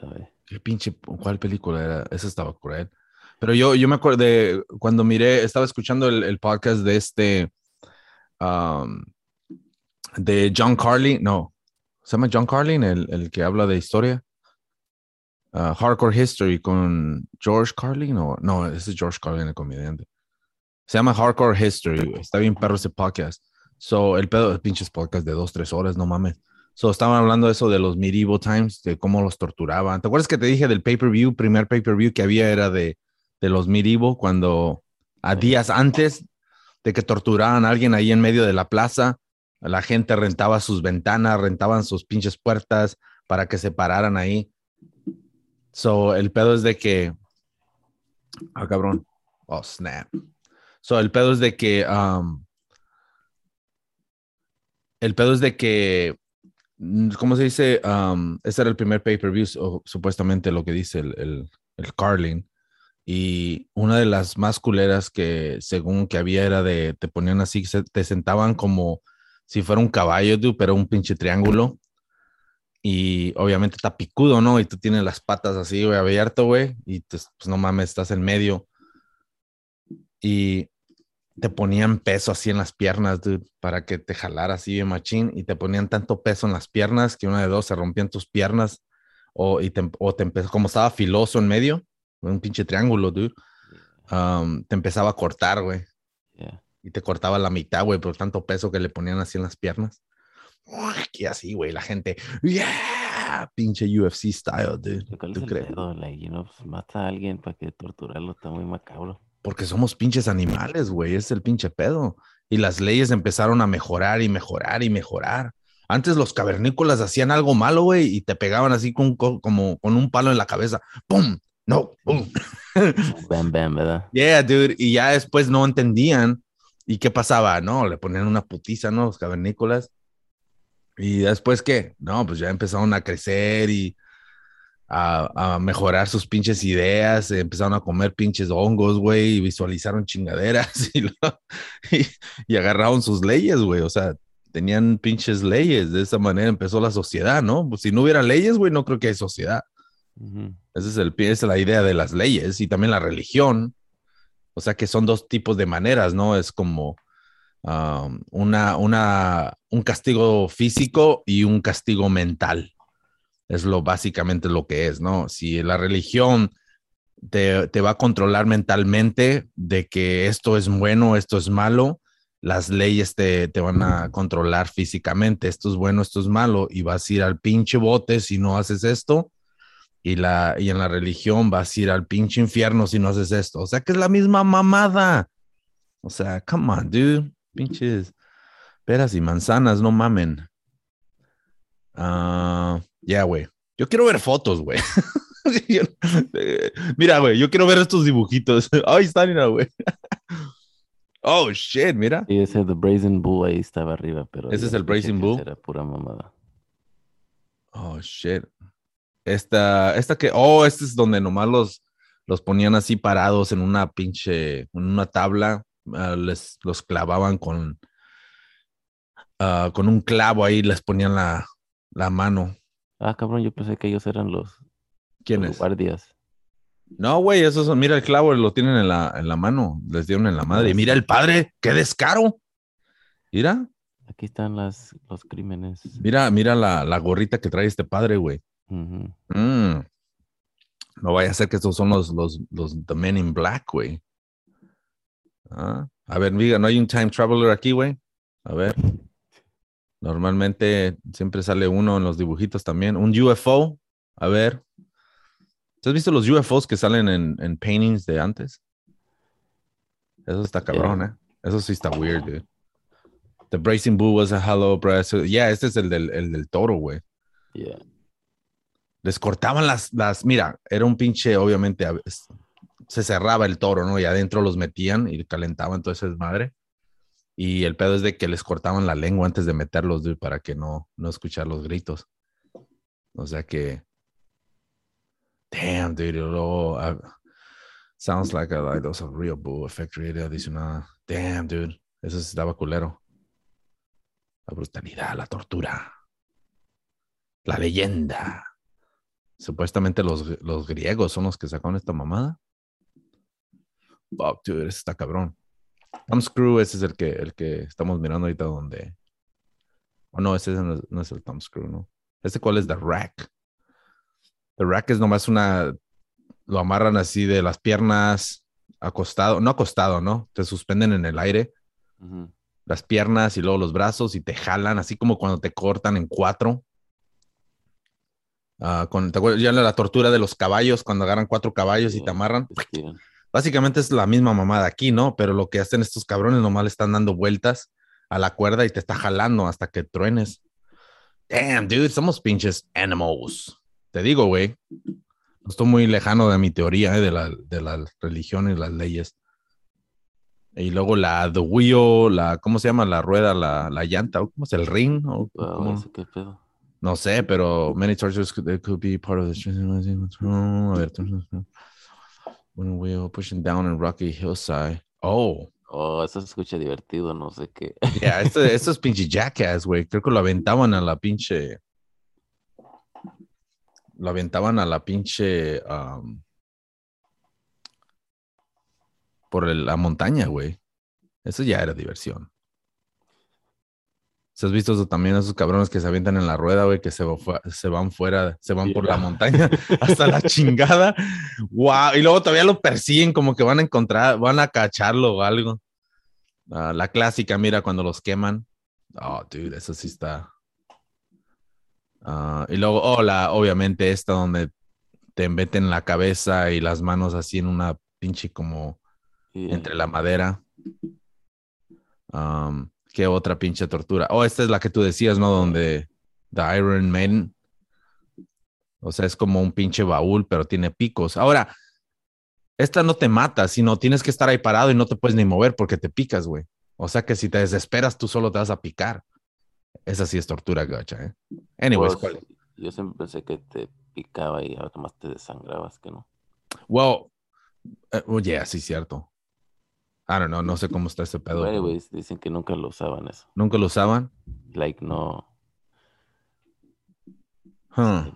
¿sabe? ¿Qué pinche. ¿Cuál película era? Esa estaba cruel. Pero yo, yo me acuerdo de cuando miré, estaba escuchando el, el podcast de este. um, de John Carlin. No, se llama John Carlin, el, el que habla de historia. Uh, Hardcore History con George Carlin. O, no, ese es George Carlin, el comediante. Se llama Hardcore History. Está bien perro ese podcast. So, el pedo de pinches podcast de dos, tres horas, no mames. So, estaban hablando de eso de los medieval times, de cómo los torturaban. ¿Te acuerdas que te dije del pay-per-view? Primer pay-per-view que había era de, de los medieval, cuando a días antes de que torturaban a alguien ahí en medio de la plaza, la gente rentaba sus ventanas, rentaban sus pinches puertas para que se pararan ahí. So, el pedo es de que. Ah, cabrón. Oh, snap. So, el pedo es de que. um, el pedo es de que. mm, ¿Cómo se dice? Um, ese era el primer pay-per-view, supuestamente lo que dice el, el, el Carlin. Y una de las más culeras que, según que había, era de. Te ponían así, se- te sentaban como si fuera un caballo, dude, pero un pinche triángulo. Y obviamente está picudo, ¿no? Y tú tienes las patas así, güey, abierto, güey. Y te- pues no mames, estás en medio. Y te ponían peso así en las piernas, dude, para que te jalara así de machín. Y te ponían tanto peso en las piernas que una de dos se rompían tus piernas. O, y te, o te empezó, como estaba filoso en medio, un pinche triángulo, dude. um, te empezaba a cortar, güey Yeah. y te cortaba la mitad, güey, por tanto peso que le ponían así en las piernas. Y así, güey, la gente, yeah, pinche UFC style, dude. ¿Cuál ¿Tú es el crees? pedo? Like, you know, pues, mata a alguien para que torturarlo está muy macabro. Porque somos pinches animales, güey, es el pinche pedo. Y las leyes empezaron a mejorar y mejorar y mejorar. Antes los cavernícolas hacían algo malo, güey, y te pegaban así con, co- como con un palo en la cabeza. ¡Pum! No, ¡pum! Bam, bam, ¿verdad? [LAUGHS] Yeah, dude. Y ya después no entendían. ¿Y qué pasaba? No, le ponían una putiza, ¿no? Los cavernícolas. Y después, ¿qué? No, pues ya empezaron a crecer y a, a mejorar sus pinches ideas. Empezaron a comer pinches hongos, güey, y visualizaron chingaderas [LAUGHS] y, lo- y, y agarraron sus leyes, güey. O sea, tenían pinches leyes. De esa manera empezó la sociedad, ¿no? Pues si no hubiera leyes, güey, no creo que hay sociedad. Ujú. Ese es el, pie- esa es la idea de las leyes y también la religión. O sea que son dos tipos de maneras, ¿no? Es como um, una, una, un castigo físico y un castigo mental. Es lo básicamente lo que es, ¿no? Si la religión te, te va a controlar mentalmente de que esto es bueno, esto es malo, las leyes te, te van a controlar físicamente. Esto es bueno, esto es malo, y vas a ir al pinche bote si no haces esto y, la, y en la religión vas a ir al pinche infierno si no haces esto. O sea que es la misma mamada. O sea, come on, dude. Pinches peras y manzanas, no mamen. Ah, ya, güey. Yo quiero ver fotos, güey. [LAUGHS] Eh, mira, güey, yo quiero ver estos dibujitos. [LAUGHS] Ahí están, mira, güey. [LAUGHS] Oh, shit, mira. Sí, ese The Brazen Bull ahí estaba arriba, pero. ¿Ese es el Brazen Bull? Era pura mamada. Oh, shit. Esta, esta que, oh, este es donde nomás los, los ponían así parados en una pinche, en una tabla, ah, les, los clavaban con, ah, con un clavo ahí, les ponían la, la mano. Ah, cabrón, yo pensé que ellos eran los, ¿Quién los es? guardias. No, güey, esos son, mira el clavo, lo tienen en la, en la mano, les dieron en la madre. Y mira el padre, qué descaro. Mira, Aquí están las, los crímenes. mira, mira la, la gorrita que trae este padre, güey. Mm. No vaya a ser que estos son los, los, los The Men in Black, güey. Ah, A ver, diga, ¿no hay un time traveler aquí, güey? A ver. Normalmente siempre sale uno en los dibujitos también. Un UFO. A ver. ¿Tú has visto los UFOs que salen en, en paintings de antes? Eso está cabrón, ¿eh? Eso sí está weird, dude. The Bracing Bull was a hollow breast. Yeah, este es el del, el del toro, güey Yeah. les cortaban las, las, mira, era un pinche, obviamente, se cerraba el toro, ¿no? Y adentro los metían y calentaban todo ese desmadre. Y el pedo es de que les cortaban la lengua antes de meterlos, dude, para que no, no escuchar los gritos. O sea que, damn, dude, luego, ah, sounds like a, like those a real bull effect radio adicional. Damn, dude, eso estaba culero. La brutalidad, la tortura, la leyenda. Supuestamente los, los griegos son los que sacaron esta mamada. Fuck, dude, ese está cabrón. Tom Screw, ese es el que, el que estamos mirando ahorita donde. Oh, no, ese no es, no es el Tom Screw, ¿no? ¿Este cuál es? The Rack. The Rack es nomás una. Lo amarran así de las piernas acostado, no acostado, ¿no? Te suspenden en el aire las piernas y luego los brazos y te jalan, así como cuando te cortan en cuatro. Ah, con, ¿te acuerdas? Ya la tortura de los caballos, cuando agarran cuatro caballos y te amarran. Básicamente es la misma mamada aquí, ¿no? Pero lo que hacen estos cabrones nomás le están dando vueltas a la cuerda y te está jalando hasta que truenes. Damn, dude, somos pinches animals. Te digo, güey. Estoy muy lejano de mi teoría eh, de, la, de la religión y las leyes. Y luego la the wheel, la, ¿cómo se llama? La rueda, la, la llanta, ¿o ¿cómo es el ring? ¿O cómo? ese qué pedo. No sé, pero many tortures could, be part of the A ver, one wheel pushing down a rocky hillside. Oh, Oh, eso se escucha divertido, no sé qué. [LAUGHS] yeah, esto, [LAUGHS] esto es pinche jackass, güey. Creo que lo aventaban a la pinche. Lo aventaban a la pinche. um, por el- la montaña, güey. Eso ya era diversión. ¿Se has visto eso también? Esos cabrones que se avientan en la rueda, güey, que se, se van fuera, se van por la [LAUGHS] montaña hasta la chingada. Wow. Y luego todavía lo persiguen como que van a encontrar, van a cacharlo o algo. Ah, la clásica, mira, cuando los queman. Oh, dude, eso sí está. Ah, y luego, oh, la, obviamente esta donde te meten la cabeza y las manos así en una pinche como Yeah. entre la madera. Um, ¿Qué otra pinche tortura? Oh, esta es la que tú decías, ¿no? Donde The Iron Maiden. O sea, es como un pinche baúl, pero tiene picos. Ahora, esta no te mata, sino tienes que estar ahí parado y no te puedes ni mover porque te picas, güey. O sea que si te desesperas, tú solo te vas a picar. Esa sí es tortura gacha, ¿eh? Anyways, Pues, ¿cuál? yo siempre pensé que te picaba y ahora nomás te desangrabas, que no. Well, eh, oh, yeah, sí, cierto. I don't know, no sé cómo está ese pedo. Dicen que nunca lo usaban eso. ¿Nunca lo usaban? Like, no. Huh.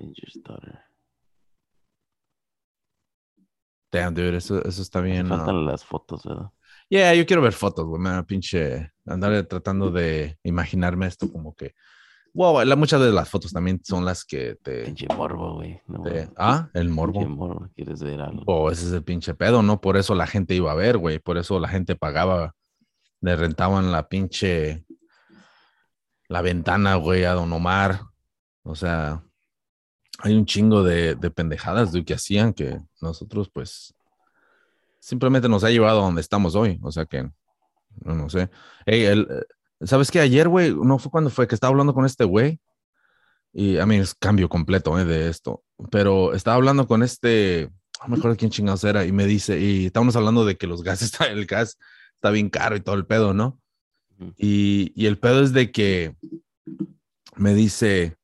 Damn, dude, eso, eso está bien. uh, faltan las fotos, ¿verdad? Yeah, yo quiero ver fotos, güey. Me da pinche andar tratando de imaginarme esto como que. Wow, la, muchas de las fotos también son las que te. Pinche morbo, güey. No, te- ah, el Pinche morbo. morbo. ¿Quieres ver algo? Oh, ese es el pinche pedo, ¿no? Por eso la gente iba a ver, güey. Por eso la gente pagaba. Le rentaban la pinche. La ventana, güey, a Don Omar. O sea, hay un chingo de, de pendejadas, dude, que hacían que nosotros, pues. Simplemente nos ha llevado a donde estamos hoy. O sea que. No, no sé. Ey, el, ¿sabes qué? Ayer, güey, no fue cuando fue que estaba hablando con este güey. Y a mí es cambio completo eh, de esto. Pero estaba hablando con este, no me acuerdo quién chingados era, y me dice, y estábamos hablando de que los gases, [LAUGHS] el gas está bien caro y todo el pedo, ¿no? Y, y el pedo es de que me dice,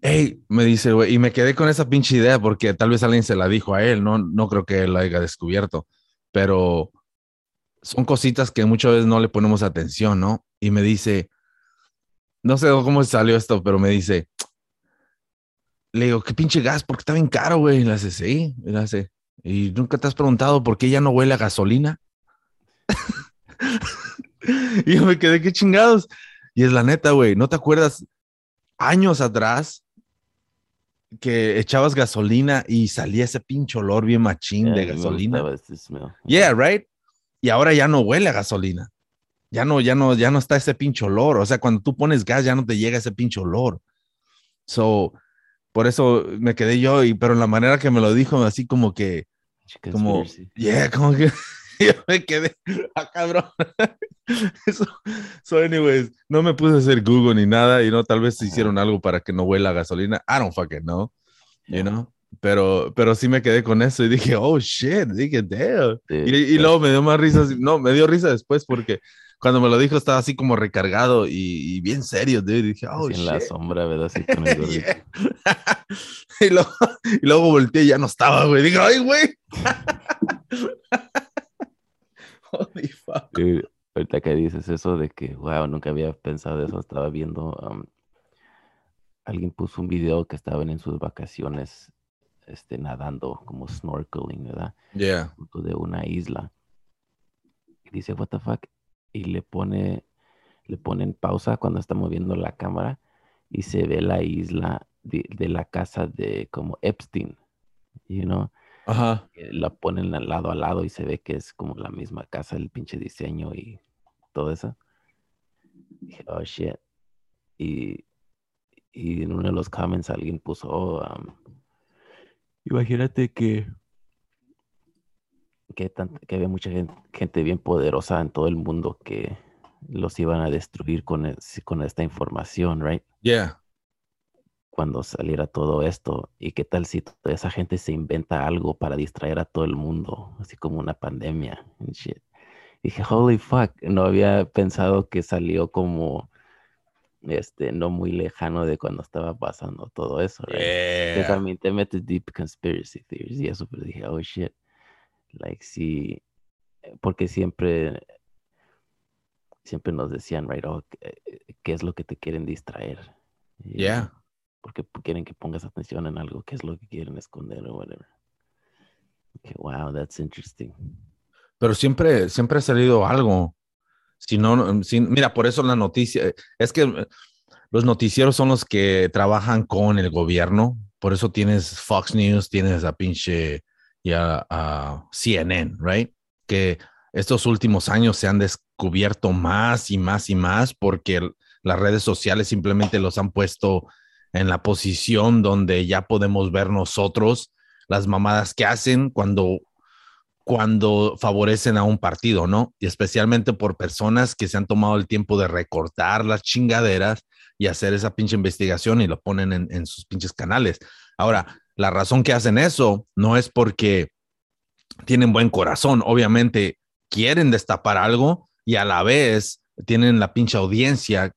hey, me dice, güey, y me quedé con esa pinche idea porque tal vez alguien se la dijo a él, no, no creo que él la haya descubierto, pero son cositas que muchas veces no le ponemos atención, ¿no? Y me dice, no sé cómo salió esto, pero me dice, le digo, ¿qué pinche gas? Porque está bien caro, güey. Y le hace, sí, y le hace, ¿y nunca te has preguntado por qué ya no huele a gasolina? [LAUGHS] y yo me quedé, qué chingados. Y es la neta, güey, ¿no te acuerdas años atrás que echabas gasolina y salía ese pinche olor bien machín Yeah, de gasolina? Yeah, right. Y ahora ya no huele a gasolina. Ya no, ya no, ya no está ese pinche olor. O sea, cuando tú pones gas ya no te llega ese pinche olor. So, por eso me quedé yo, y, pero en la manera que me lo dijo, así como que, Pinche como, conspiracy. yeah, como que [LAUGHS] yo me quedé, ah, cabrón. [LAUGHS] Eso, so, anyways, no me puse a hacer Google ni nada, y no, tal vez hicieron algo para que no huela a gasolina. I don't fucking know, you know. Pero, pero sí me quedé con eso y dije, oh shit, dije, damn. Sí, Y, y sí. luego me dio más risa, no, me dio risa después porque cuando me lo dijo estaba así como recargado y, y bien serio, dude. Y dije, oh, Así en la shit. sombra, ¿verdad? Así con el. [LAUGHS] Yeah. [LAUGHS] y, luego, y luego volteé y ya no estaba, güey. Dije, ay, güey. [LAUGHS] Holy fuck. Dude, ahorita que dices eso de que, wow, nunca había pensado eso, estaba viendo, um, alguien puso un video que estaban en sus vacaciones, este, nadando, como snorkeling, ¿verdad? Yeah. Junto de una isla. Y dice, what the fuck, y le pone, le ponen pausa cuando está moviendo la cámara y se ve la isla de, de la casa de como Epstein, you know? Ajá. que la ponen al lado a lado y se ve que es como la misma casa, el pinche diseño y todo eso. Dije, oh shit. Y, y en uno de los comments alguien puso, oh, um, imagínate que, que, tan- que había mucha gen- gente, bien poderosa en todo el mundo que los iban a destruir con, es- con esta información, right? Yeah. cuando saliera todo esto y qué tal si toda esa gente se inventa algo para distraer a todo el mundo, así como una pandemia and shit. Dije, holy fuck, no había pensado que salió como este no muy lejano de cuando estaba pasando todo eso, right? Yeah. mean, te metes deep conspiracy theories y eso, pero dije, oh shit, like sí, eh, porque siempre, siempre nos decían, right, oh, ¿qué, qué es lo que te quieren distraer? Y, Yeah. porque quieren que pongas atención en algo, qué es lo que quieren esconder o whatever. Okay, wow, that's interesting. Pero siempre, siempre ha salido algo. Si no, si- mira, por eso la noticia, es que los noticieros son los que trabajan con el gobierno. Por eso tienes Fox News, tienes a pinche ya a CNN, right? Que estos últimos años se han descubierto más y más y más porque las redes sociales simplemente los han puesto en la posición donde ya podemos ver nosotros las mamadas que hacen cuando cuando favorecen a un partido, ¿no? Y especialmente por personas que se han tomado el tiempo de recortar las chingaderas y hacer esa pinche investigación y lo ponen en, sus pinches canales. Ahora, la razón que hacen eso no es porque tienen buen corazón, obviamente quieren destapar algo y a la vez tienen la pinche audiencia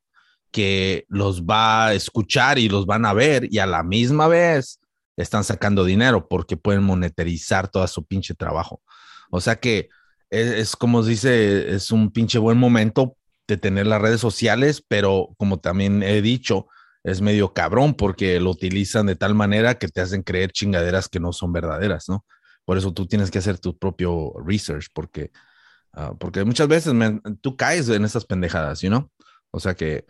que los va a escuchar y los van a ver y a la misma vez están sacando dinero porque pueden monetarizar todo su pinche trabajo. O sea que es, como dice, es un pinche buen momento de tener las redes sociales, pero como también he dicho, es medio cabrón porque lo utilizan de tal manera que te hacen creer chingaderas que no son verdaderas, ¿no? Por eso tú tienes que hacer tu propio research porque, ah, porque muchas veces tú caes en esas pendejadas, ¿no? O sea que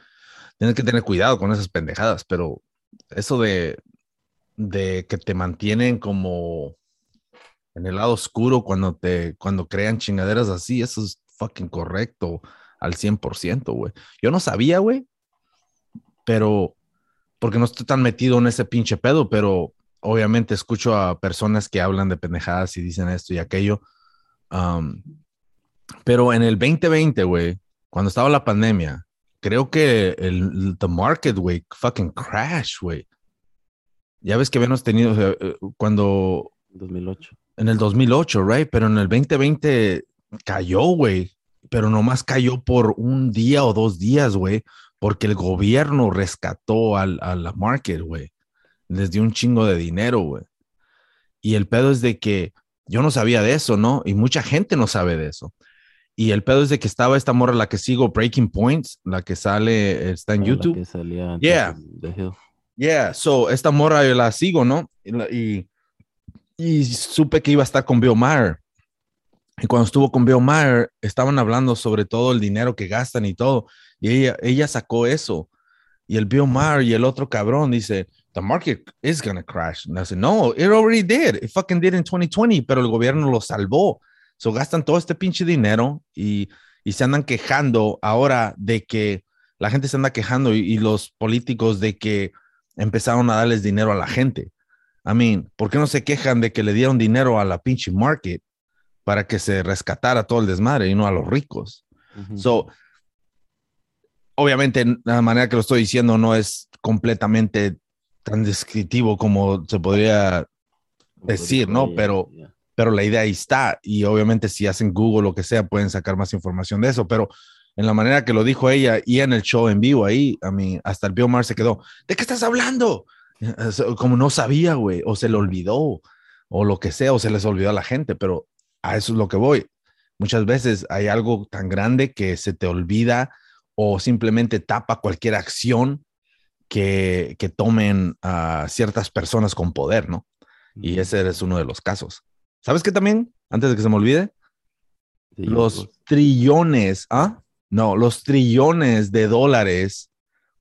tienes que tener cuidado con esas pendejadas, pero eso de, de que te mantienen como en el lado oscuro cuando te, cuando crean chingaderas así, eso es fucking correcto al 100%, güey. Yo no sabía, güey, pero, porque no estoy tan metido en ese pinche pedo, pero obviamente escucho a personas que hablan de pendejadas y dicen esto y aquello. pero en el 2020, güey, cuando estaba la pandemia, creo que el the market, güey, fucking crash, güey. Ya ves que habíamos tenido eh, cuando 2008 en el 2008, right? Pero en el 2020 cayó, güey. Pero nomás cayó por un día o dos días, güey, porque el gobierno rescató al, a la market, güey. Les dio un chingo de dinero, güey. Y el pedo es de que yo no sabía de eso, ¿no? Y mucha gente no sabe de eso. Y el pedo es de que estaba esta morra, la que sigo, Breaking Points, la que sale, está en YouTube. La que salía yeah. Yeah, so esta morra yo la sigo, ¿no? y y supe que iba a estar con Bill Maher. Y cuando estuvo con Bill Maher, estaban hablando sobre todo el dinero que gastan y todo. Y ella, ella sacó eso. Y el Bill Maher y el otro cabrón dice, the market is gonna crash. Y dice, no, it already did. It fucking did in 2020, pero el gobierno lo salvó. So gastan todo este pinche dinero y, y se andan quejando ahora de que la gente se anda quejando y, y los políticos de que empezaron a darles dinero a la gente. I mean, ¿por qué no se quejan de que le dieron dinero a la pinche market para que se rescatara todo el desmadre y no a los ricos? So, obviamente, la manera que lo estoy diciendo no es completamente tan descriptivo como se podría decir, ¿no? Pero, pero la idea ahí está. Y obviamente, si hacen Google o lo que sea, pueden sacar más información de eso. Pero en la manera que lo dijo ella y en el show en vivo ahí, a mí, hasta el Biomar se quedó. ¿De qué estás hablando? Como no sabía, güey, o se le olvidó, o lo que sea, o se les olvidó a la gente, pero a eso es lo que voy. Muchas veces hay algo tan grande que se te olvida o simplemente tapa cualquier acción que, que tomen a ciertas personas con poder, ¿no? Y ese es uno de los casos. ¿Sabes qué también? Antes de que se me olvide, los trillones, ¿ah? No, los trillones de dólares,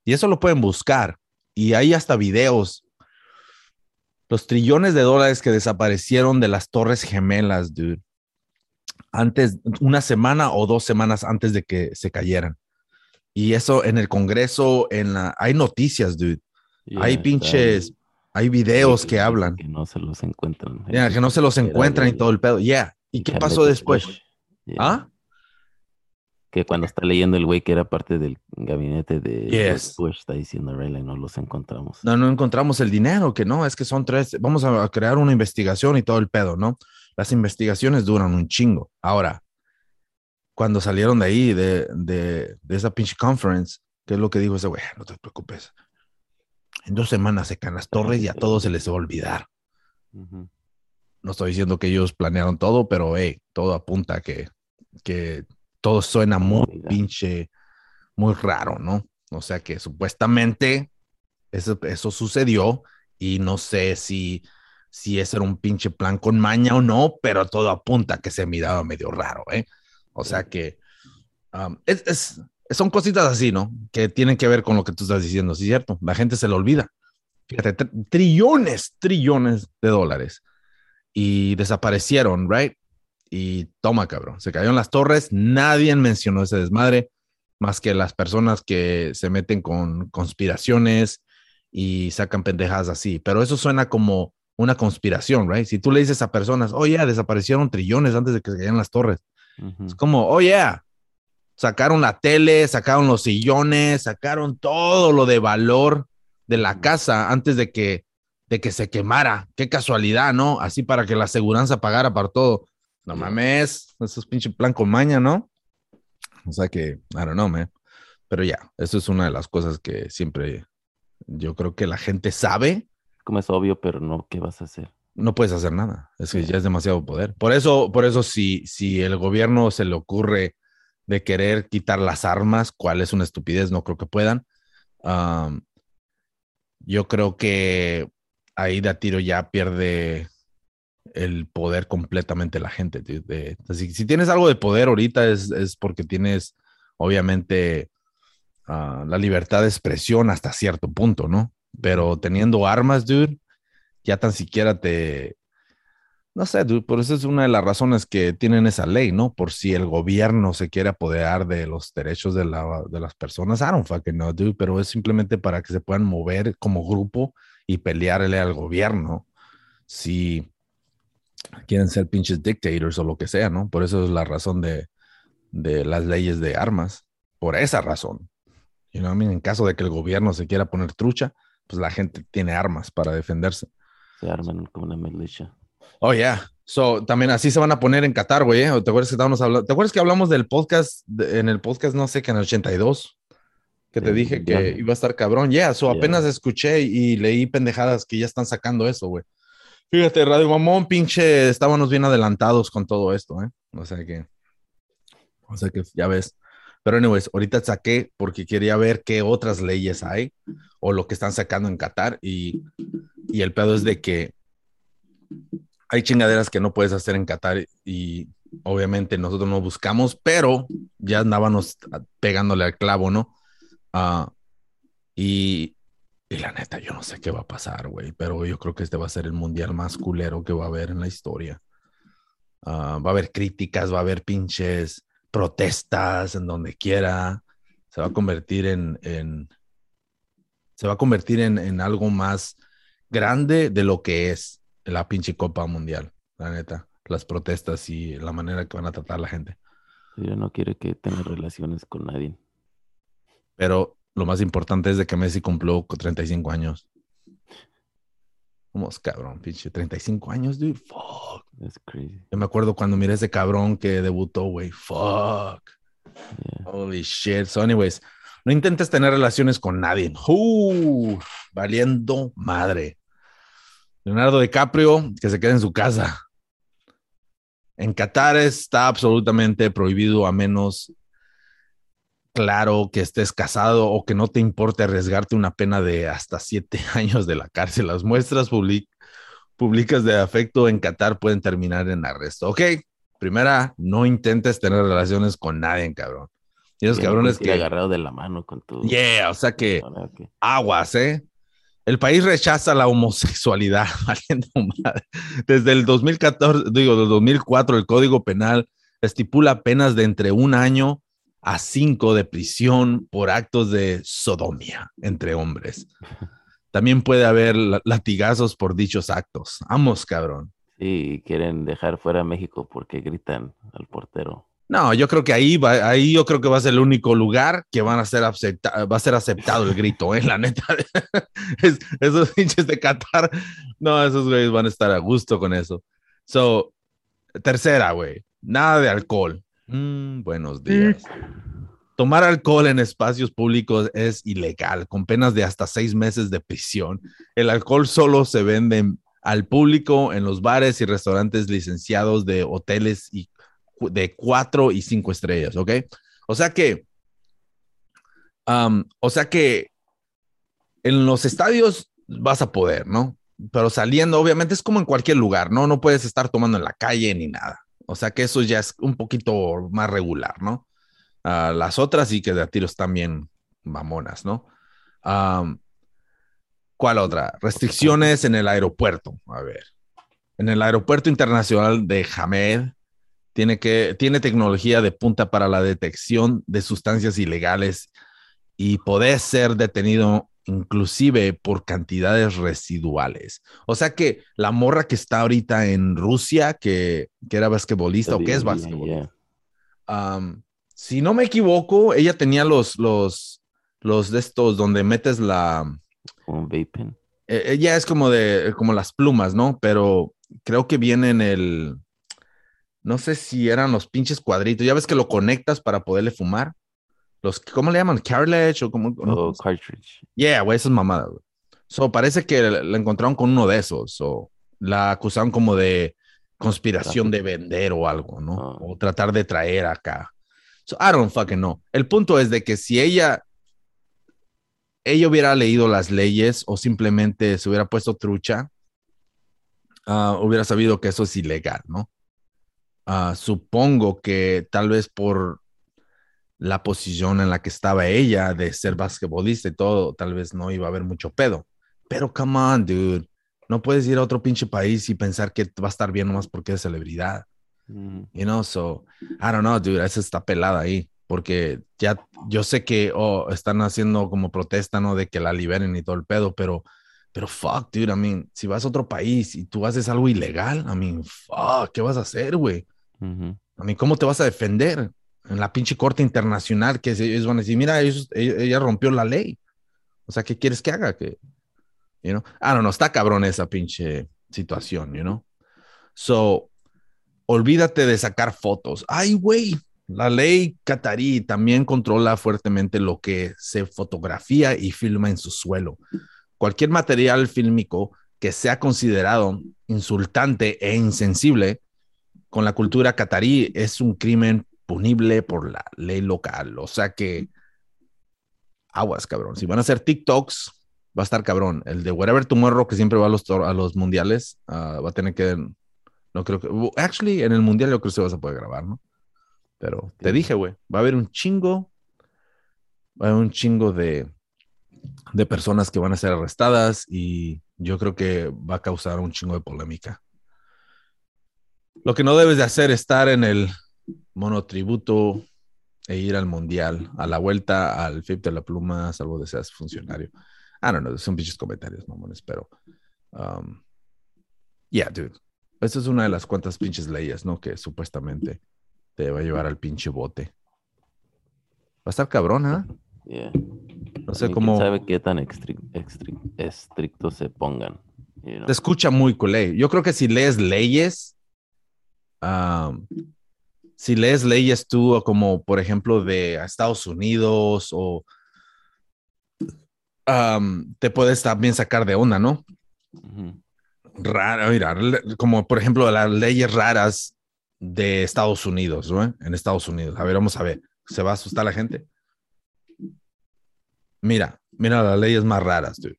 y eso lo pueden buscar, y hay hasta videos. Los trillones de dólares que desaparecieron de las Torres Gemelas, dude. Antes, una semana o dos semanas antes de que se cayeran. Y eso en el Congreso, en la, hay noticias, dude. hay pinches, hay videos que, hablan. Que no se los encuentran. Ya, que no se los encuentran y todo el pedo. Ya. ¿Y qué pasó después? ¿Ah? Que cuando está leyendo el güey que era parte del gabinete de Bush, está diciendo Rayleigh, no los encontramos. No, no encontramos el dinero, que no, es que son tres, vamos a crear una investigación y todo el pedo, ¿no? Las investigaciones duran un chingo. Ahora, cuando salieron de ahí, de, de, de esa pinche conference, ¿qué es lo que dijo ese güey? No te preocupes. En dos semanas se caen las torres y a todos se les va a olvidar. No estoy diciendo que ellos planearon todo, pero hey, todo apunta a que, que todo suena muy pinche, muy raro, ¿no? O sea que supuestamente eso, eso sucedió y no sé si, si ese era un pinche plan con maña o no, pero todo apunta que se miraba medio raro, ¿eh? O sea que um, es, son cositas así, ¿no? Que tienen que ver con lo que tú estás diciendo, ¿sí cierto? La gente se lo olvida. Fíjate, trillones, trillones de dólares y desaparecieron, ¿right? Y toma, cabrón. Se cayó en las torres, nadie mencionó ese desmadre, más que las personas que se meten con conspiraciones y sacan pendejadas así. Pero eso suena como una conspiración, right? Si tú le dices a personas, oh, yeah, desaparecieron trillones antes de que se cayeran las torres. Es como, oh, yeah, sacaron la tele, sacaron los sillones, sacaron todo lo de valor de la casa antes de que, de que se quemara. Qué casualidad, ¿no? Así para que la aseguranza pagara para todo. No mames, eso es pinche plan con maña, ¿no? O sea que, I don't know, man. Pero ya, eso es una de las cosas que siempre yo creo que la gente sabe. Como es obvio, pero no, ¿qué vas a hacer? No puedes hacer nada. Es que ya es demasiado poder. Por eso, por eso, si, si el gobierno se le ocurre de querer quitar las armas, cuál es una estupidez, no creo que puedan. yo creo que ahí de a tiro ya pierde el poder completamente la gente. si, tienes algo de poder ahorita es, es porque tienes, obviamente, Ah, la libertad de expresión hasta cierto punto, ¿no? Pero teniendo armas, dude, ya tan siquiera te... No sé, dude, por eso es una de las razones que tienen esa ley, ¿no? Por si el gobierno se quiere apoderar de los derechos de, la, de las personas. I don't fucking know, dude, pero es simplemente para que se puedan mover como grupo y pelearle al gobierno si quieren ser pinches dictators o lo que sea, ¿no? Por eso es la razón de, de las leyes de armas, por esa razón. You know En caso de que el gobierno se quiera poner trucha, pues la gente tiene armas para defenderse. Se arman como una milicia. Oh, yeah. So, también así se van a poner en Qatar, güey. ¿eh? ¿Te acuerdas que estábamos hablando? ¿Te acuerdas que hablamos del podcast, en el podcast, no sé, que en el 82? Que te dije que iba a estar cabrón. Yeah, so apenas escuché y leí pendejadas que ya están sacando eso, güey. Fíjate, Radio Mamón, pinche, estábamos bien adelantados con todo esto, ¿eh? O sea que, o sea que ya ves. Pero, anyways, ahorita saqué porque quería ver qué otras leyes hay o lo que están sacando en Qatar. Y, y el pedo es de que hay chingaderas que no puedes hacer en Qatar y obviamente nosotros no buscamos, pero ya andábamos pegándole al clavo, ¿no? Ah, y, y, la neta, yo no sé qué va a pasar, güey, pero yo creo que este va a ser el mundial más culero que va a haber en la historia. Ah, va a haber críticas, va a haber pinches protestas en donde quiera. Se va a convertir en, se va a convertir en, algo más grande de lo que es la pinche Copa Mundial, la neta. Las protestas y la manera que van a tratar a la gente. Yo no quiere que tenga relaciones con nadie. Pero lo más importante es de que Messi cumplió 35 años. Vamos, cabrón, pinche 35 años, dude. Fuck. That's crazy. Yo me acuerdo cuando miré ese cabrón que debutó, güey. Fuck. Holy shit. So, anyways, no intentes tener relaciones con nadie. Uh, valiendo madre. Leonardo DiCaprio, que se quede en su casa. En Qatar está absolutamente prohibido a menos claro que estés casado o que no te importe arriesgarte una pena de hasta siete [LAUGHS] años de la cárcel. Las muestras públicas de afecto en Qatar pueden terminar en arresto. Ok, primera, no intentes tener relaciones con nadie, cabrón. Y esos cabrones que... Agarrado de la mano con tu... Yeah, o sea que [LAUGHS] aguas, ¿eh? El país rechaza la homosexualidad. [LAUGHS] Desde el 2014, digo, del 2004, el Código Penal estipula penas de entre un año a cinco de prisión por actos de sodomía entre hombres. También puede haber latigazos por dichos actos. Vamos, cabrón. Sí, quieren dejar fuera a México porque gritan al portero. No, yo creo que ahí va, ahí yo creo que va a ser el único lugar que van a ser va a ser aceptado el grito, ¿eh? La neta. [LAUGHS] esos pinches de Qatar, no, esos güeyes van a estar a gusto con eso. So, tercera, güey, nada de alcohol. Mm, buenos días. Tomar alcohol en espacios públicos es ilegal, con penas de hasta seis meses de prisión. El alcohol solo se vende al público en los bares y restaurantes licenciados de hoteles y de cuatro y cinco estrellas, ¿ok? O sea que, o sea que en los estadios vas a poder, ¿no? Pero saliendo, obviamente es como en cualquier lugar, ¿no? No puedes estar tomando en la calle ni nada. O sea que eso ya es un poquito más regular, ¿no? Ah, las otras sí que de a tiros también mamonas, ¿no? ¿Cuál otra? Restricciones en el aeropuerto. A ver. En el aeropuerto internacional de Hamed tiene, que, tiene tecnología de punta para la detección de sustancias ilegales y poder ser detenido inclusive por cantidades residuales. O sea que la morra que está ahorita en Rusia, que, que era basquetbolista o que es basquetbolista, um, si no me equivoco, ella tenía los, los, los de estos donde metes la... Un vaping. Eh, ella es como de, como las plumas, ¿no? Pero creo que viene en el, no sé si eran los pinches cuadritos. Ya ves que lo conectas para poderle fumar. Los, ¿cómo le llaman? Cartilage o como. Oh, cartridge. Yeah, güey, esas mamadas, güey. So, parece que la encontraron con uno de esos. O la acusaron como de conspiración de vender o algo, ¿no? Ah. O tratar de traer acá. So, I don't fucking know. El punto es de que si ella, ella hubiera leído las leyes o simplemente se hubiera puesto trucha, ah, hubiera sabido que eso es ilegal, ¿no? Ah, supongo que tal vez por la posición en la que estaba ella de ser basquetbolista y todo, tal vez no iba a haber mucho pedo. Pero come on, dude. No puedes ir a otro pinche país y pensar que va a estar bien nomás porque es celebridad. Mm. You know, so I don't know, dude. Esa está pelada ahí. Porque ya yo sé que oh, están haciendo como protesta, ¿no? De que la liberen y todo el pedo, pero, pero fuck, dude. I mean, si vas a otro país y tú haces algo ilegal, I mean, fuck, ¿qué vas a hacer, güey? Ujú. I mean, ¿cómo te vas a defender en la pinche corte internacional? Que ellos van a decir, mira, ellos- ella, rompió la ley. O sea, ¿qué quieres que haga? Que, you know? I don't know, está cabrón esa pinche situación, you know? So, olvídate de sacar fotos. Ay, güey, la ley catarí también controla fuertemente lo que se fotografía y filma en su suelo. Cualquier material fílmico que sea considerado insultante e insensible con la cultura catarí es un crimen punible por la ley local. O sea que aguas, cabrón. Si van a hacer TikToks, va a estar cabrón. El de Whatever Tomorrow, que siempre va a los, a los mundiales, ah, va a tener que. No creo que. well, Actually, en el mundial yo creo que se vas a poder grabar, ¿no? Pero te Sí. dije, güey, va a haber un chingo. Va a haber un chingo de, de personas que van a ser arrestadas y yo creo que va a causar un chingo de polémica. Lo que no debes de hacer es estar en el monotributo e ir al mundial, a la vuelta al FIP de la pluma, salvo de seas funcionario. I don't know, son pinches comentarios, mamones, pero. um, yeah, dude. Esa es una de las cuantas pinches leyes, ¿no? Que supuestamente te va a llevar al pinche bote. Va a estar cabrón, ¿ah? Yeah. No sé cómo. sabe qué tan extri- extri- estrictos se pongan. you know. Te escucha muy culé. Yo creo que si lees leyes, um, si lees leyes tú, como por ejemplo de Estados Unidos o um, te puedes también sacar de onda, ¿no? Rara, mira, como por ejemplo las leyes raras de Estados Unidos, ¿no? En Estados Unidos. A ver, vamos a ver. ¿Se va a asustar la gente? Mira, mira las leyes más raras, dude.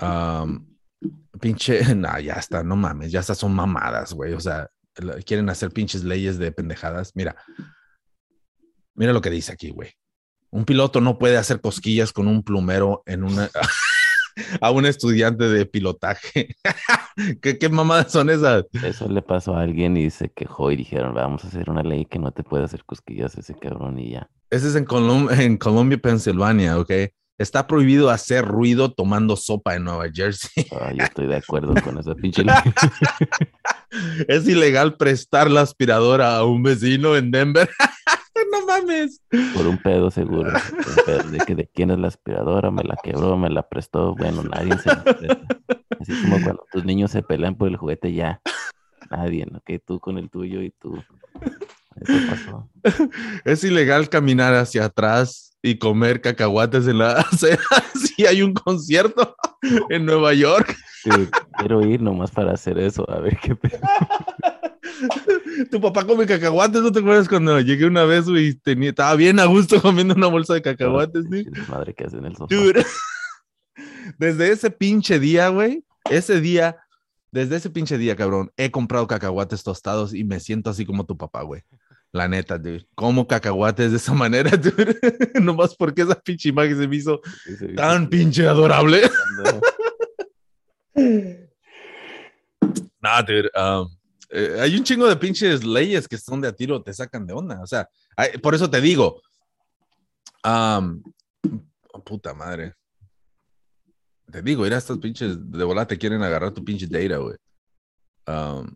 Um, pinche, [LAUGHS] no, ya está, no mames, ya estas son mamadas, güey. O sea, quieren hacer pinches leyes de pendejadas. Mira, mira lo que dice aquí, güey. Un piloto no puede hacer cosquillas con un plumero en una [LAUGHS] a un estudiante de pilotaje. [LAUGHS] ¿Qué, qué mamadas son esas? Eso le pasó a alguien y se quejó y dijeron, vamos a hacer una ley que no te puede hacer cosquillas ese cabrón y ya. Ese es en, Colum- en Colombia, Pensilvania, ¿ok? Está prohibido hacer ruido tomando sopa en Nueva Jersey. Ah, yo estoy de acuerdo con esa pinche [LAUGHS] ley. Es ilegal prestar la aspiradora a un vecino en Denver. [LAUGHS] no mames. Por un pedo seguro. un pedo de que de quién es la aspiradora, me la quebró, me la prestó. Bueno, nadie se la presta. Así como cuando tus niños se pelean por el juguete ya. Nadie, ¿no? Que tú con el tuyo y tú. Eso pasó. Es ilegal caminar hacia atrás y comer cacahuates en la [LAUGHS] acera si hay un concierto en Nueva York. Quiero ir nomás para hacer eso, a ver qué pedo. [LAUGHS] Tu papá come cacahuates, ¿no te acuerdas cuando llegué una vez y tenía, estaba bien a gusto [LAUGHS] comiendo una bolsa de cacahuates, sí? Madre que hace en el sofá. Dude. [LAUGHS] Desde ese pinche día, güey, ese día, desde ese pinche día, cabrón, he comprado cacahuates tostados y me siento así como tu papá, güey. La neta, dude. Como cacahuates de esa manera, dude. Nomás porque esa pinche imagen se me hizo Sí, tan pinche adorable. Nah, dude. um, eh, hay un chingo de pinches leyes que son de a tiro, te sacan de onda. O sea, por eso te digo. um, puta madre. Te digo, mira, estos pinches de volada te quieren agarrar tu pinche data, güey. Um,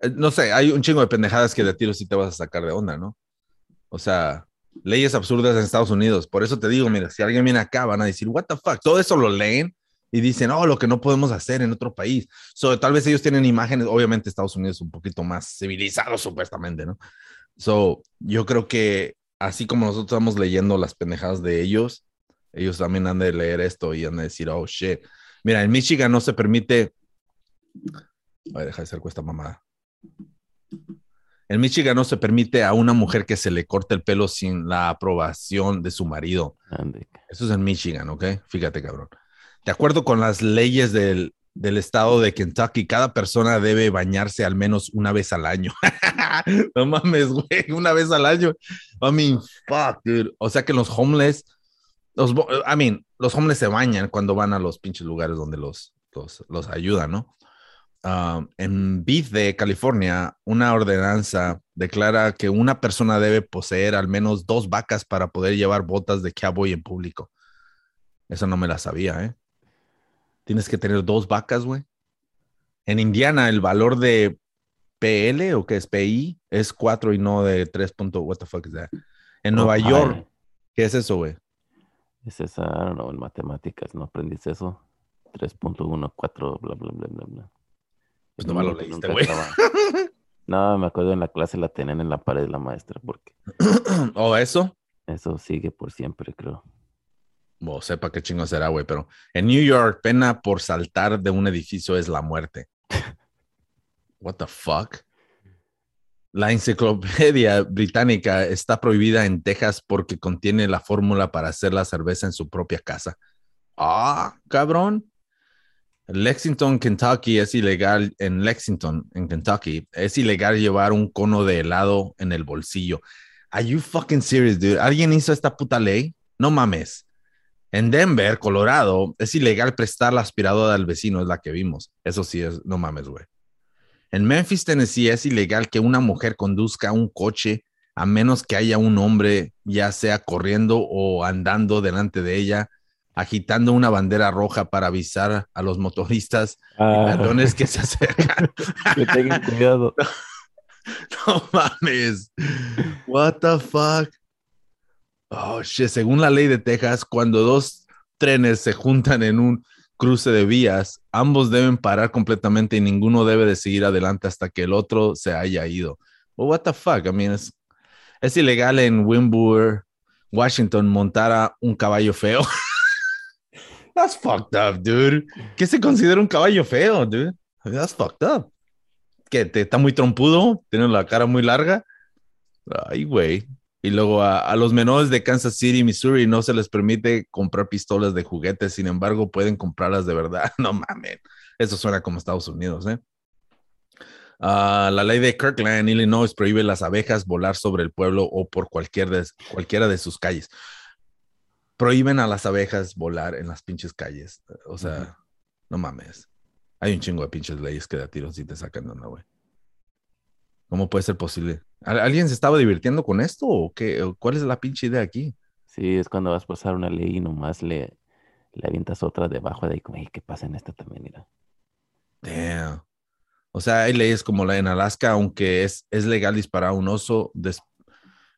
eh, no sé, hay un chingo de pendejadas que de tiro sí te vas a sacar de onda, ¿no? O sea, leyes absurdas en Estados Unidos. Por eso te digo, mira, si alguien viene acá, van a decir, what the fuck, todo eso lo leen y dicen, oh, lo que no podemos hacer en otro país. So, tal vez ellos tienen imágenes, obviamente Estados Unidos es un poquito más civilizado, supuestamente, ¿no? So, yo creo que así como nosotros estamos leyendo las pendejadas de ellos, ellos también han de leer esto y han de decir, oh, shit. Mira, en Michigan no se permite. Voy a dejar de ser cuesta mamada. En Michigan no se permite a una mujer que se le corte el pelo sin la aprobación de su marido. Eso es en Michigan, ¿ok? Fíjate, cabrón. De acuerdo con las leyes del, del estado de Kentucky, cada persona debe bañarse al menos una vez al año. [LAUGHS] no mames, güey, una vez al año. I mean, fuck, dude. O sea que los homeless, los, I mean, los homeless se bañan cuando van a los pinches lugares donde los, los, los ayudan, ¿no? Um, en de California, una ordenanza declara que una persona debe poseer al menos dos vacas para poder llevar botas de cowboy en público. Eso no me la sabía, ¿eh? Tienes que tener dos vacas, güey. En Indiana, el valor de PL o que es PI es 4 y no de 3. What the fuck is that? En Nueva York, ¿qué es eso, güey? Es esa, no, en matemáticas, ¿no aprendiste eso? 3.14, bla, bla, bla, bla, bla. Pues no me lo leíste, güey. [LAUGHS] No, me acuerdo en la clase la tenían en la pared la maestra, porque. ¿O [CLEARS THROAT] eso? Eso sigue por siempre, creo. O sepa qué chingo será, güey, pero en New York, pena por saltar de un edificio es la muerte. [LAUGHS] What the fuck? La enciclopedia británica está prohibida en Texas porque contiene la fórmula para hacer la cerveza en su propia casa. Ah, cabrón. Lexington, Kentucky es ilegal, en Lexington, en Kentucky, es ilegal llevar un cono de helado en el bolsillo. Are you fucking serious, dude? ¿Alguien hizo esta puta ley? No mames. En Denver, Colorado, es ilegal prestar la aspiradora al vecino, es la que vimos. Eso sí es, no mames, güey. En Memphis, Tennessee, es ilegal que una mujer conduzca un coche a menos que haya un hombre, ya sea corriendo o andando delante de ella agitando una bandera roja para avisar a los motoristas ah. y que se acercan. [LAUGHS] que tengan cuidado. [LAUGHS] No, mames. What the fuck? Oh, shit. Según la ley de Texas, cuando dos trenes se juntan en un cruce de vías, ambos deben parar completamente y ninguno debe de seguir adelante hasta que el otro se haya ido. what the fuck? I mean, es, es ilegal en Wimburg, Washington, montar a un caballo feo. [LAUGHS] That's fucked up, dude. ¿Qué se considera un caballo feo, dude? That's fucked up. ¿Qué? ¿Te está muy trompudo? ¿Tiene la cara muy larga? Ay, güey. Y luego a, los menores de Kansas City, Missouri, no se les permite comprar pistolas de juguetes, sin embargo, pueden comprarlas de verdad. [LAUGHS] No mames. Eso suena como Estados Unidos, ¿eh? Ah, la ley de Kirkland, Illinois, prohíbe las abejas volar sobre el pueblo o por cualquier cualquiera de sus calles prohíben a las abejas volar en las pinches calles. O sea, no mames. Hay un chingo de pinches leyes que de tiros y te sacan de onda, güey. ¿Cómo puede ser posible? ¿Alguien se estaba divirtiendo con esto o qué? ¿Cuál es la pinche idea aquí? Sí, es cuando vas a pasar una ley y nomás le, le avientas otra debajo de ahí, como, ¿qué pasa en esta también? Mira. Damn. O sea, hay leyes como la en Alaska, aunque es, es legal disparar a un oso,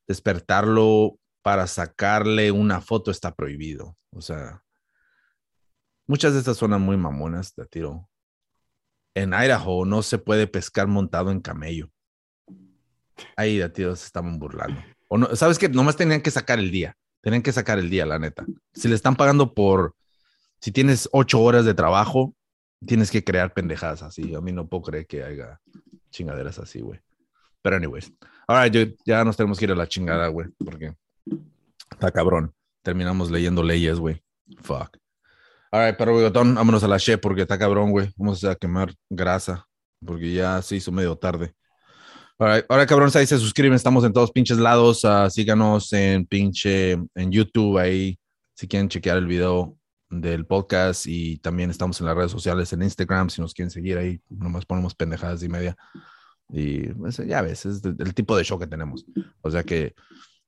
despertarlo para sacarle una foto está prohibido. O sea, muchas de estas zonas muy mamonas de tiro. En Idaho no se puede pescar montado en camello. Ahí tiro se estaban burlando. O no, ¿Sabes qué? Nomás tenían que sacar el día. Tenían que sacar el día, la neta. Si le están pagando por, si tienes ocho horas de trabajo, tienes que crear pendejadas así. A mí no puedo creer que haya chingaderas así, güey. Pero anyways. Ahora ya nos tenemos que ir a la chingada, güey, porque Está cabrón. Terminamos leyendo leyes, güey. Fuck. Alright, pero bigotón, vámonos a la che porque está cabrón, güey. Vamos a quemar grasa porque ya se hizo medio tarde. Alright, ahora cabrón, ahí se suscriben, estamos en todos pinches lados. Uh, síganos en pinche en YouTube ahí si quieren chequear el video del podcast y también estamos en las redes sociales en Instagram si nos quieren seguir ahí, nomás ponemos pendejadas y media. Y pues, ya ves, es el tipo de show que tenemos. O sea que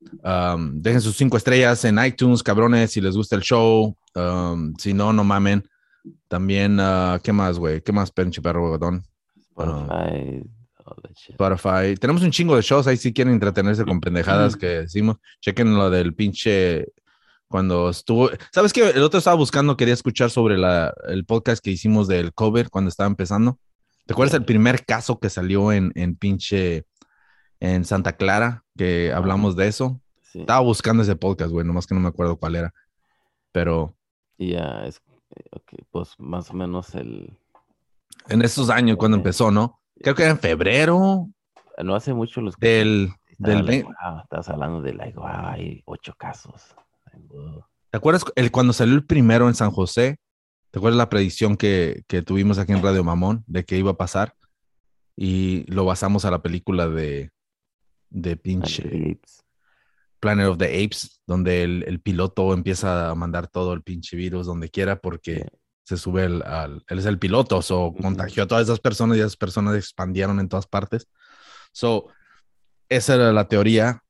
dejen sus cinco estrellas en iTunes, cabrones, si les gusta el show. si no, no mamen. También, ah, ¿qué más, güey? ¿Qué más, pinche perro all that shit. Spotify. Tenemos un chingo de shows ahí si quieren entretenerse con pendejadas que decimos. Chequen lo del pinche cuando estuvo. ¿Sabes qué? El otro estaba buscando, quería escuchar sobre la, el podcast que hicimos del cover cuando estaba empezando. ¿Te acuerdas el primer caso que salió en, en pinche en Santa Clara? Que hablamos de eso. Sí. Estaba buscando ese podcast, güey, nomás que no me acuerdo cuál era. Pero ya, es, eh, ok, pues más o menos el, en esos años, cuando empezó, ¿no? Creo que era en febrero no hace mucho los del. Del like, wow, estabas hablando de like, wow, hay ocho casos. ¿Te acuerdas el, cuando salió el primero en San José? ¿Te acuerdas la predicción que, que tuvimos aquí en Radio Mamón de que iba a pasar? Y lo basamos a la película de, de pinche. Planet of the Apes, donde el, el piloto empieza a mandar todo el pinche virus donde quiera porque. Se sube el, al, él es el piloto, so Ujú. contagió a todas esas personas y esas personas expandieron en todas partes. So, esa era la teoría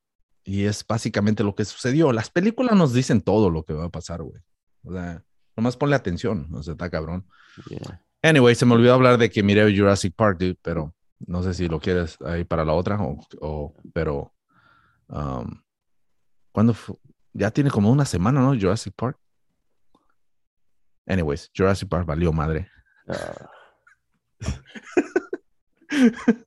y es básicamente lo que sucedió. Las películas nos dicen todo lo que va a pasar, güey. O sea, nomás ponle atención, o sea, está cabrón. Yeah. Anyway, se me olvidó hablar de que miré Jurassic Park, dude, pero no sé si lo quieres ahí para la otra o, o- pero um, ¿cuándo Ya tiene como una semana, ¿no? Jurassic Park. Anyways, Jurassic Park valió madre. Ah, [LAUGHS]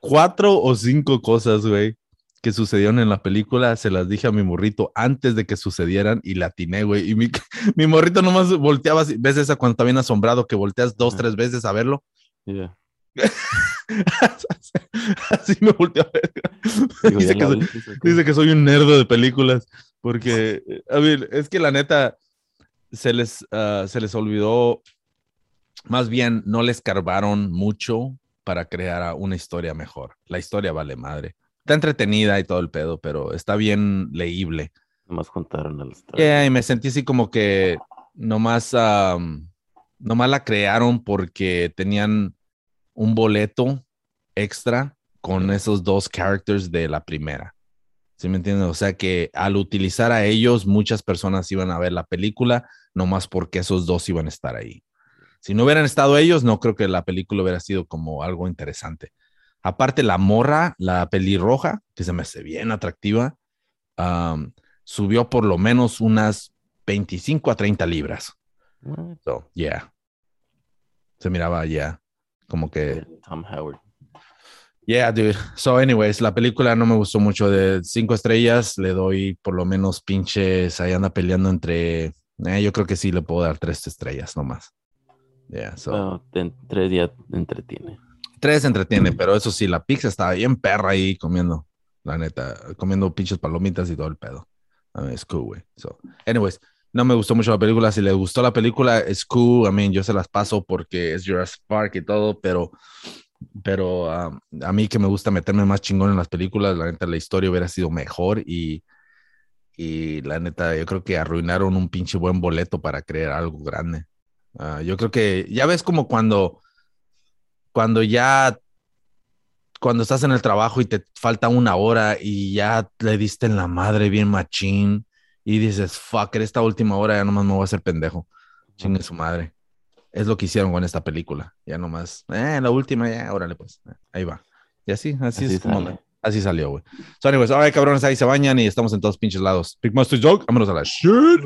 Cuatro o cinco cosas, güey, que sucedieron en la película, se las dije a mi morrito antes de que sucedieran y la atiné, güey. Y mi, [LAUGHS] mi morrito nomás volteaba, así- ¿ves esa cuando está bien asombrado que volteas dos, tres veces a verlo? yeah. [LAUGHS] Así me volteó a ver. Digo, Dice ¿ya que, soy, dice que soy un nerdo de películas. Porque, eh, a ver, es que la neta se les, ah, se les olvidó, más bien no les carbaron mucho para crear una historia mejor. La historia vale madre. Está entretenida y todo el pedo, pero está bien leíble. Nomás contaron a los Yeah, y me sentí así como que nomás, am, nomás la crearon porque tenían un boleto extra con esos dos characters de la primera. ¿Sí me entiendes? O sea que al utilizar a ellos, muchas personas iban a ver la película nomás porque esos dos iban a estar ahí. Si no hubieran estado ellos, no creo que la película hubiera sido como algo interesante. Aparte, la morra, la pelirroja, que se me hace bien atractiva, subió por lo menos unas 25 a 30 libras. So, yeah. Se miraba ya como que, Tom Howard. Yeah, dude. So, anyways, la película no me gustó mucho. De cinco estrellas, le doy por lo menos pinches. Ahí anda peleando entre. eh, yo creo que sí le puedo dar tres estrellas nomás. Yeah, so. Bueno, te- tres días entretiene. Tres entretiene, pero eso sí, la pizza estaba bien perra ahí comiendo. La neta, comiendo pinches palomitas y todo el pedo. I mean, it's cool, güey. So, anyways, no me gustó mucho la película. Si les gustó la película, es cool. I mean, yo se las paso porque es Jurassic Park y todo, pero, pero um, a mí que me gusta meterme más chingón en las películas, la neta, la historia hubiera sido mejor y, y la neta, yo creo que arruinaron un pinche buen boleto para crear algo grande. Ah, yo creo que ya ves como cuando, cuando ya, cuando estás en el trabajo y te falta una hora y ya le diste en la madre bien machín y dices, fuck, esta última hora ya nomás me voy a hacer pendejo. Chingue su madre. Es lo que hicieron con esta película. Ya nomás, eh, la última, ya, órale pues. Ahí va. Y así, así, Así es como sale. la- así salió, güey. So, anyways, all right, cabrones, ahí se bañan y estamos en todos pinches lados. Big Master Joke, vámonos a la shit.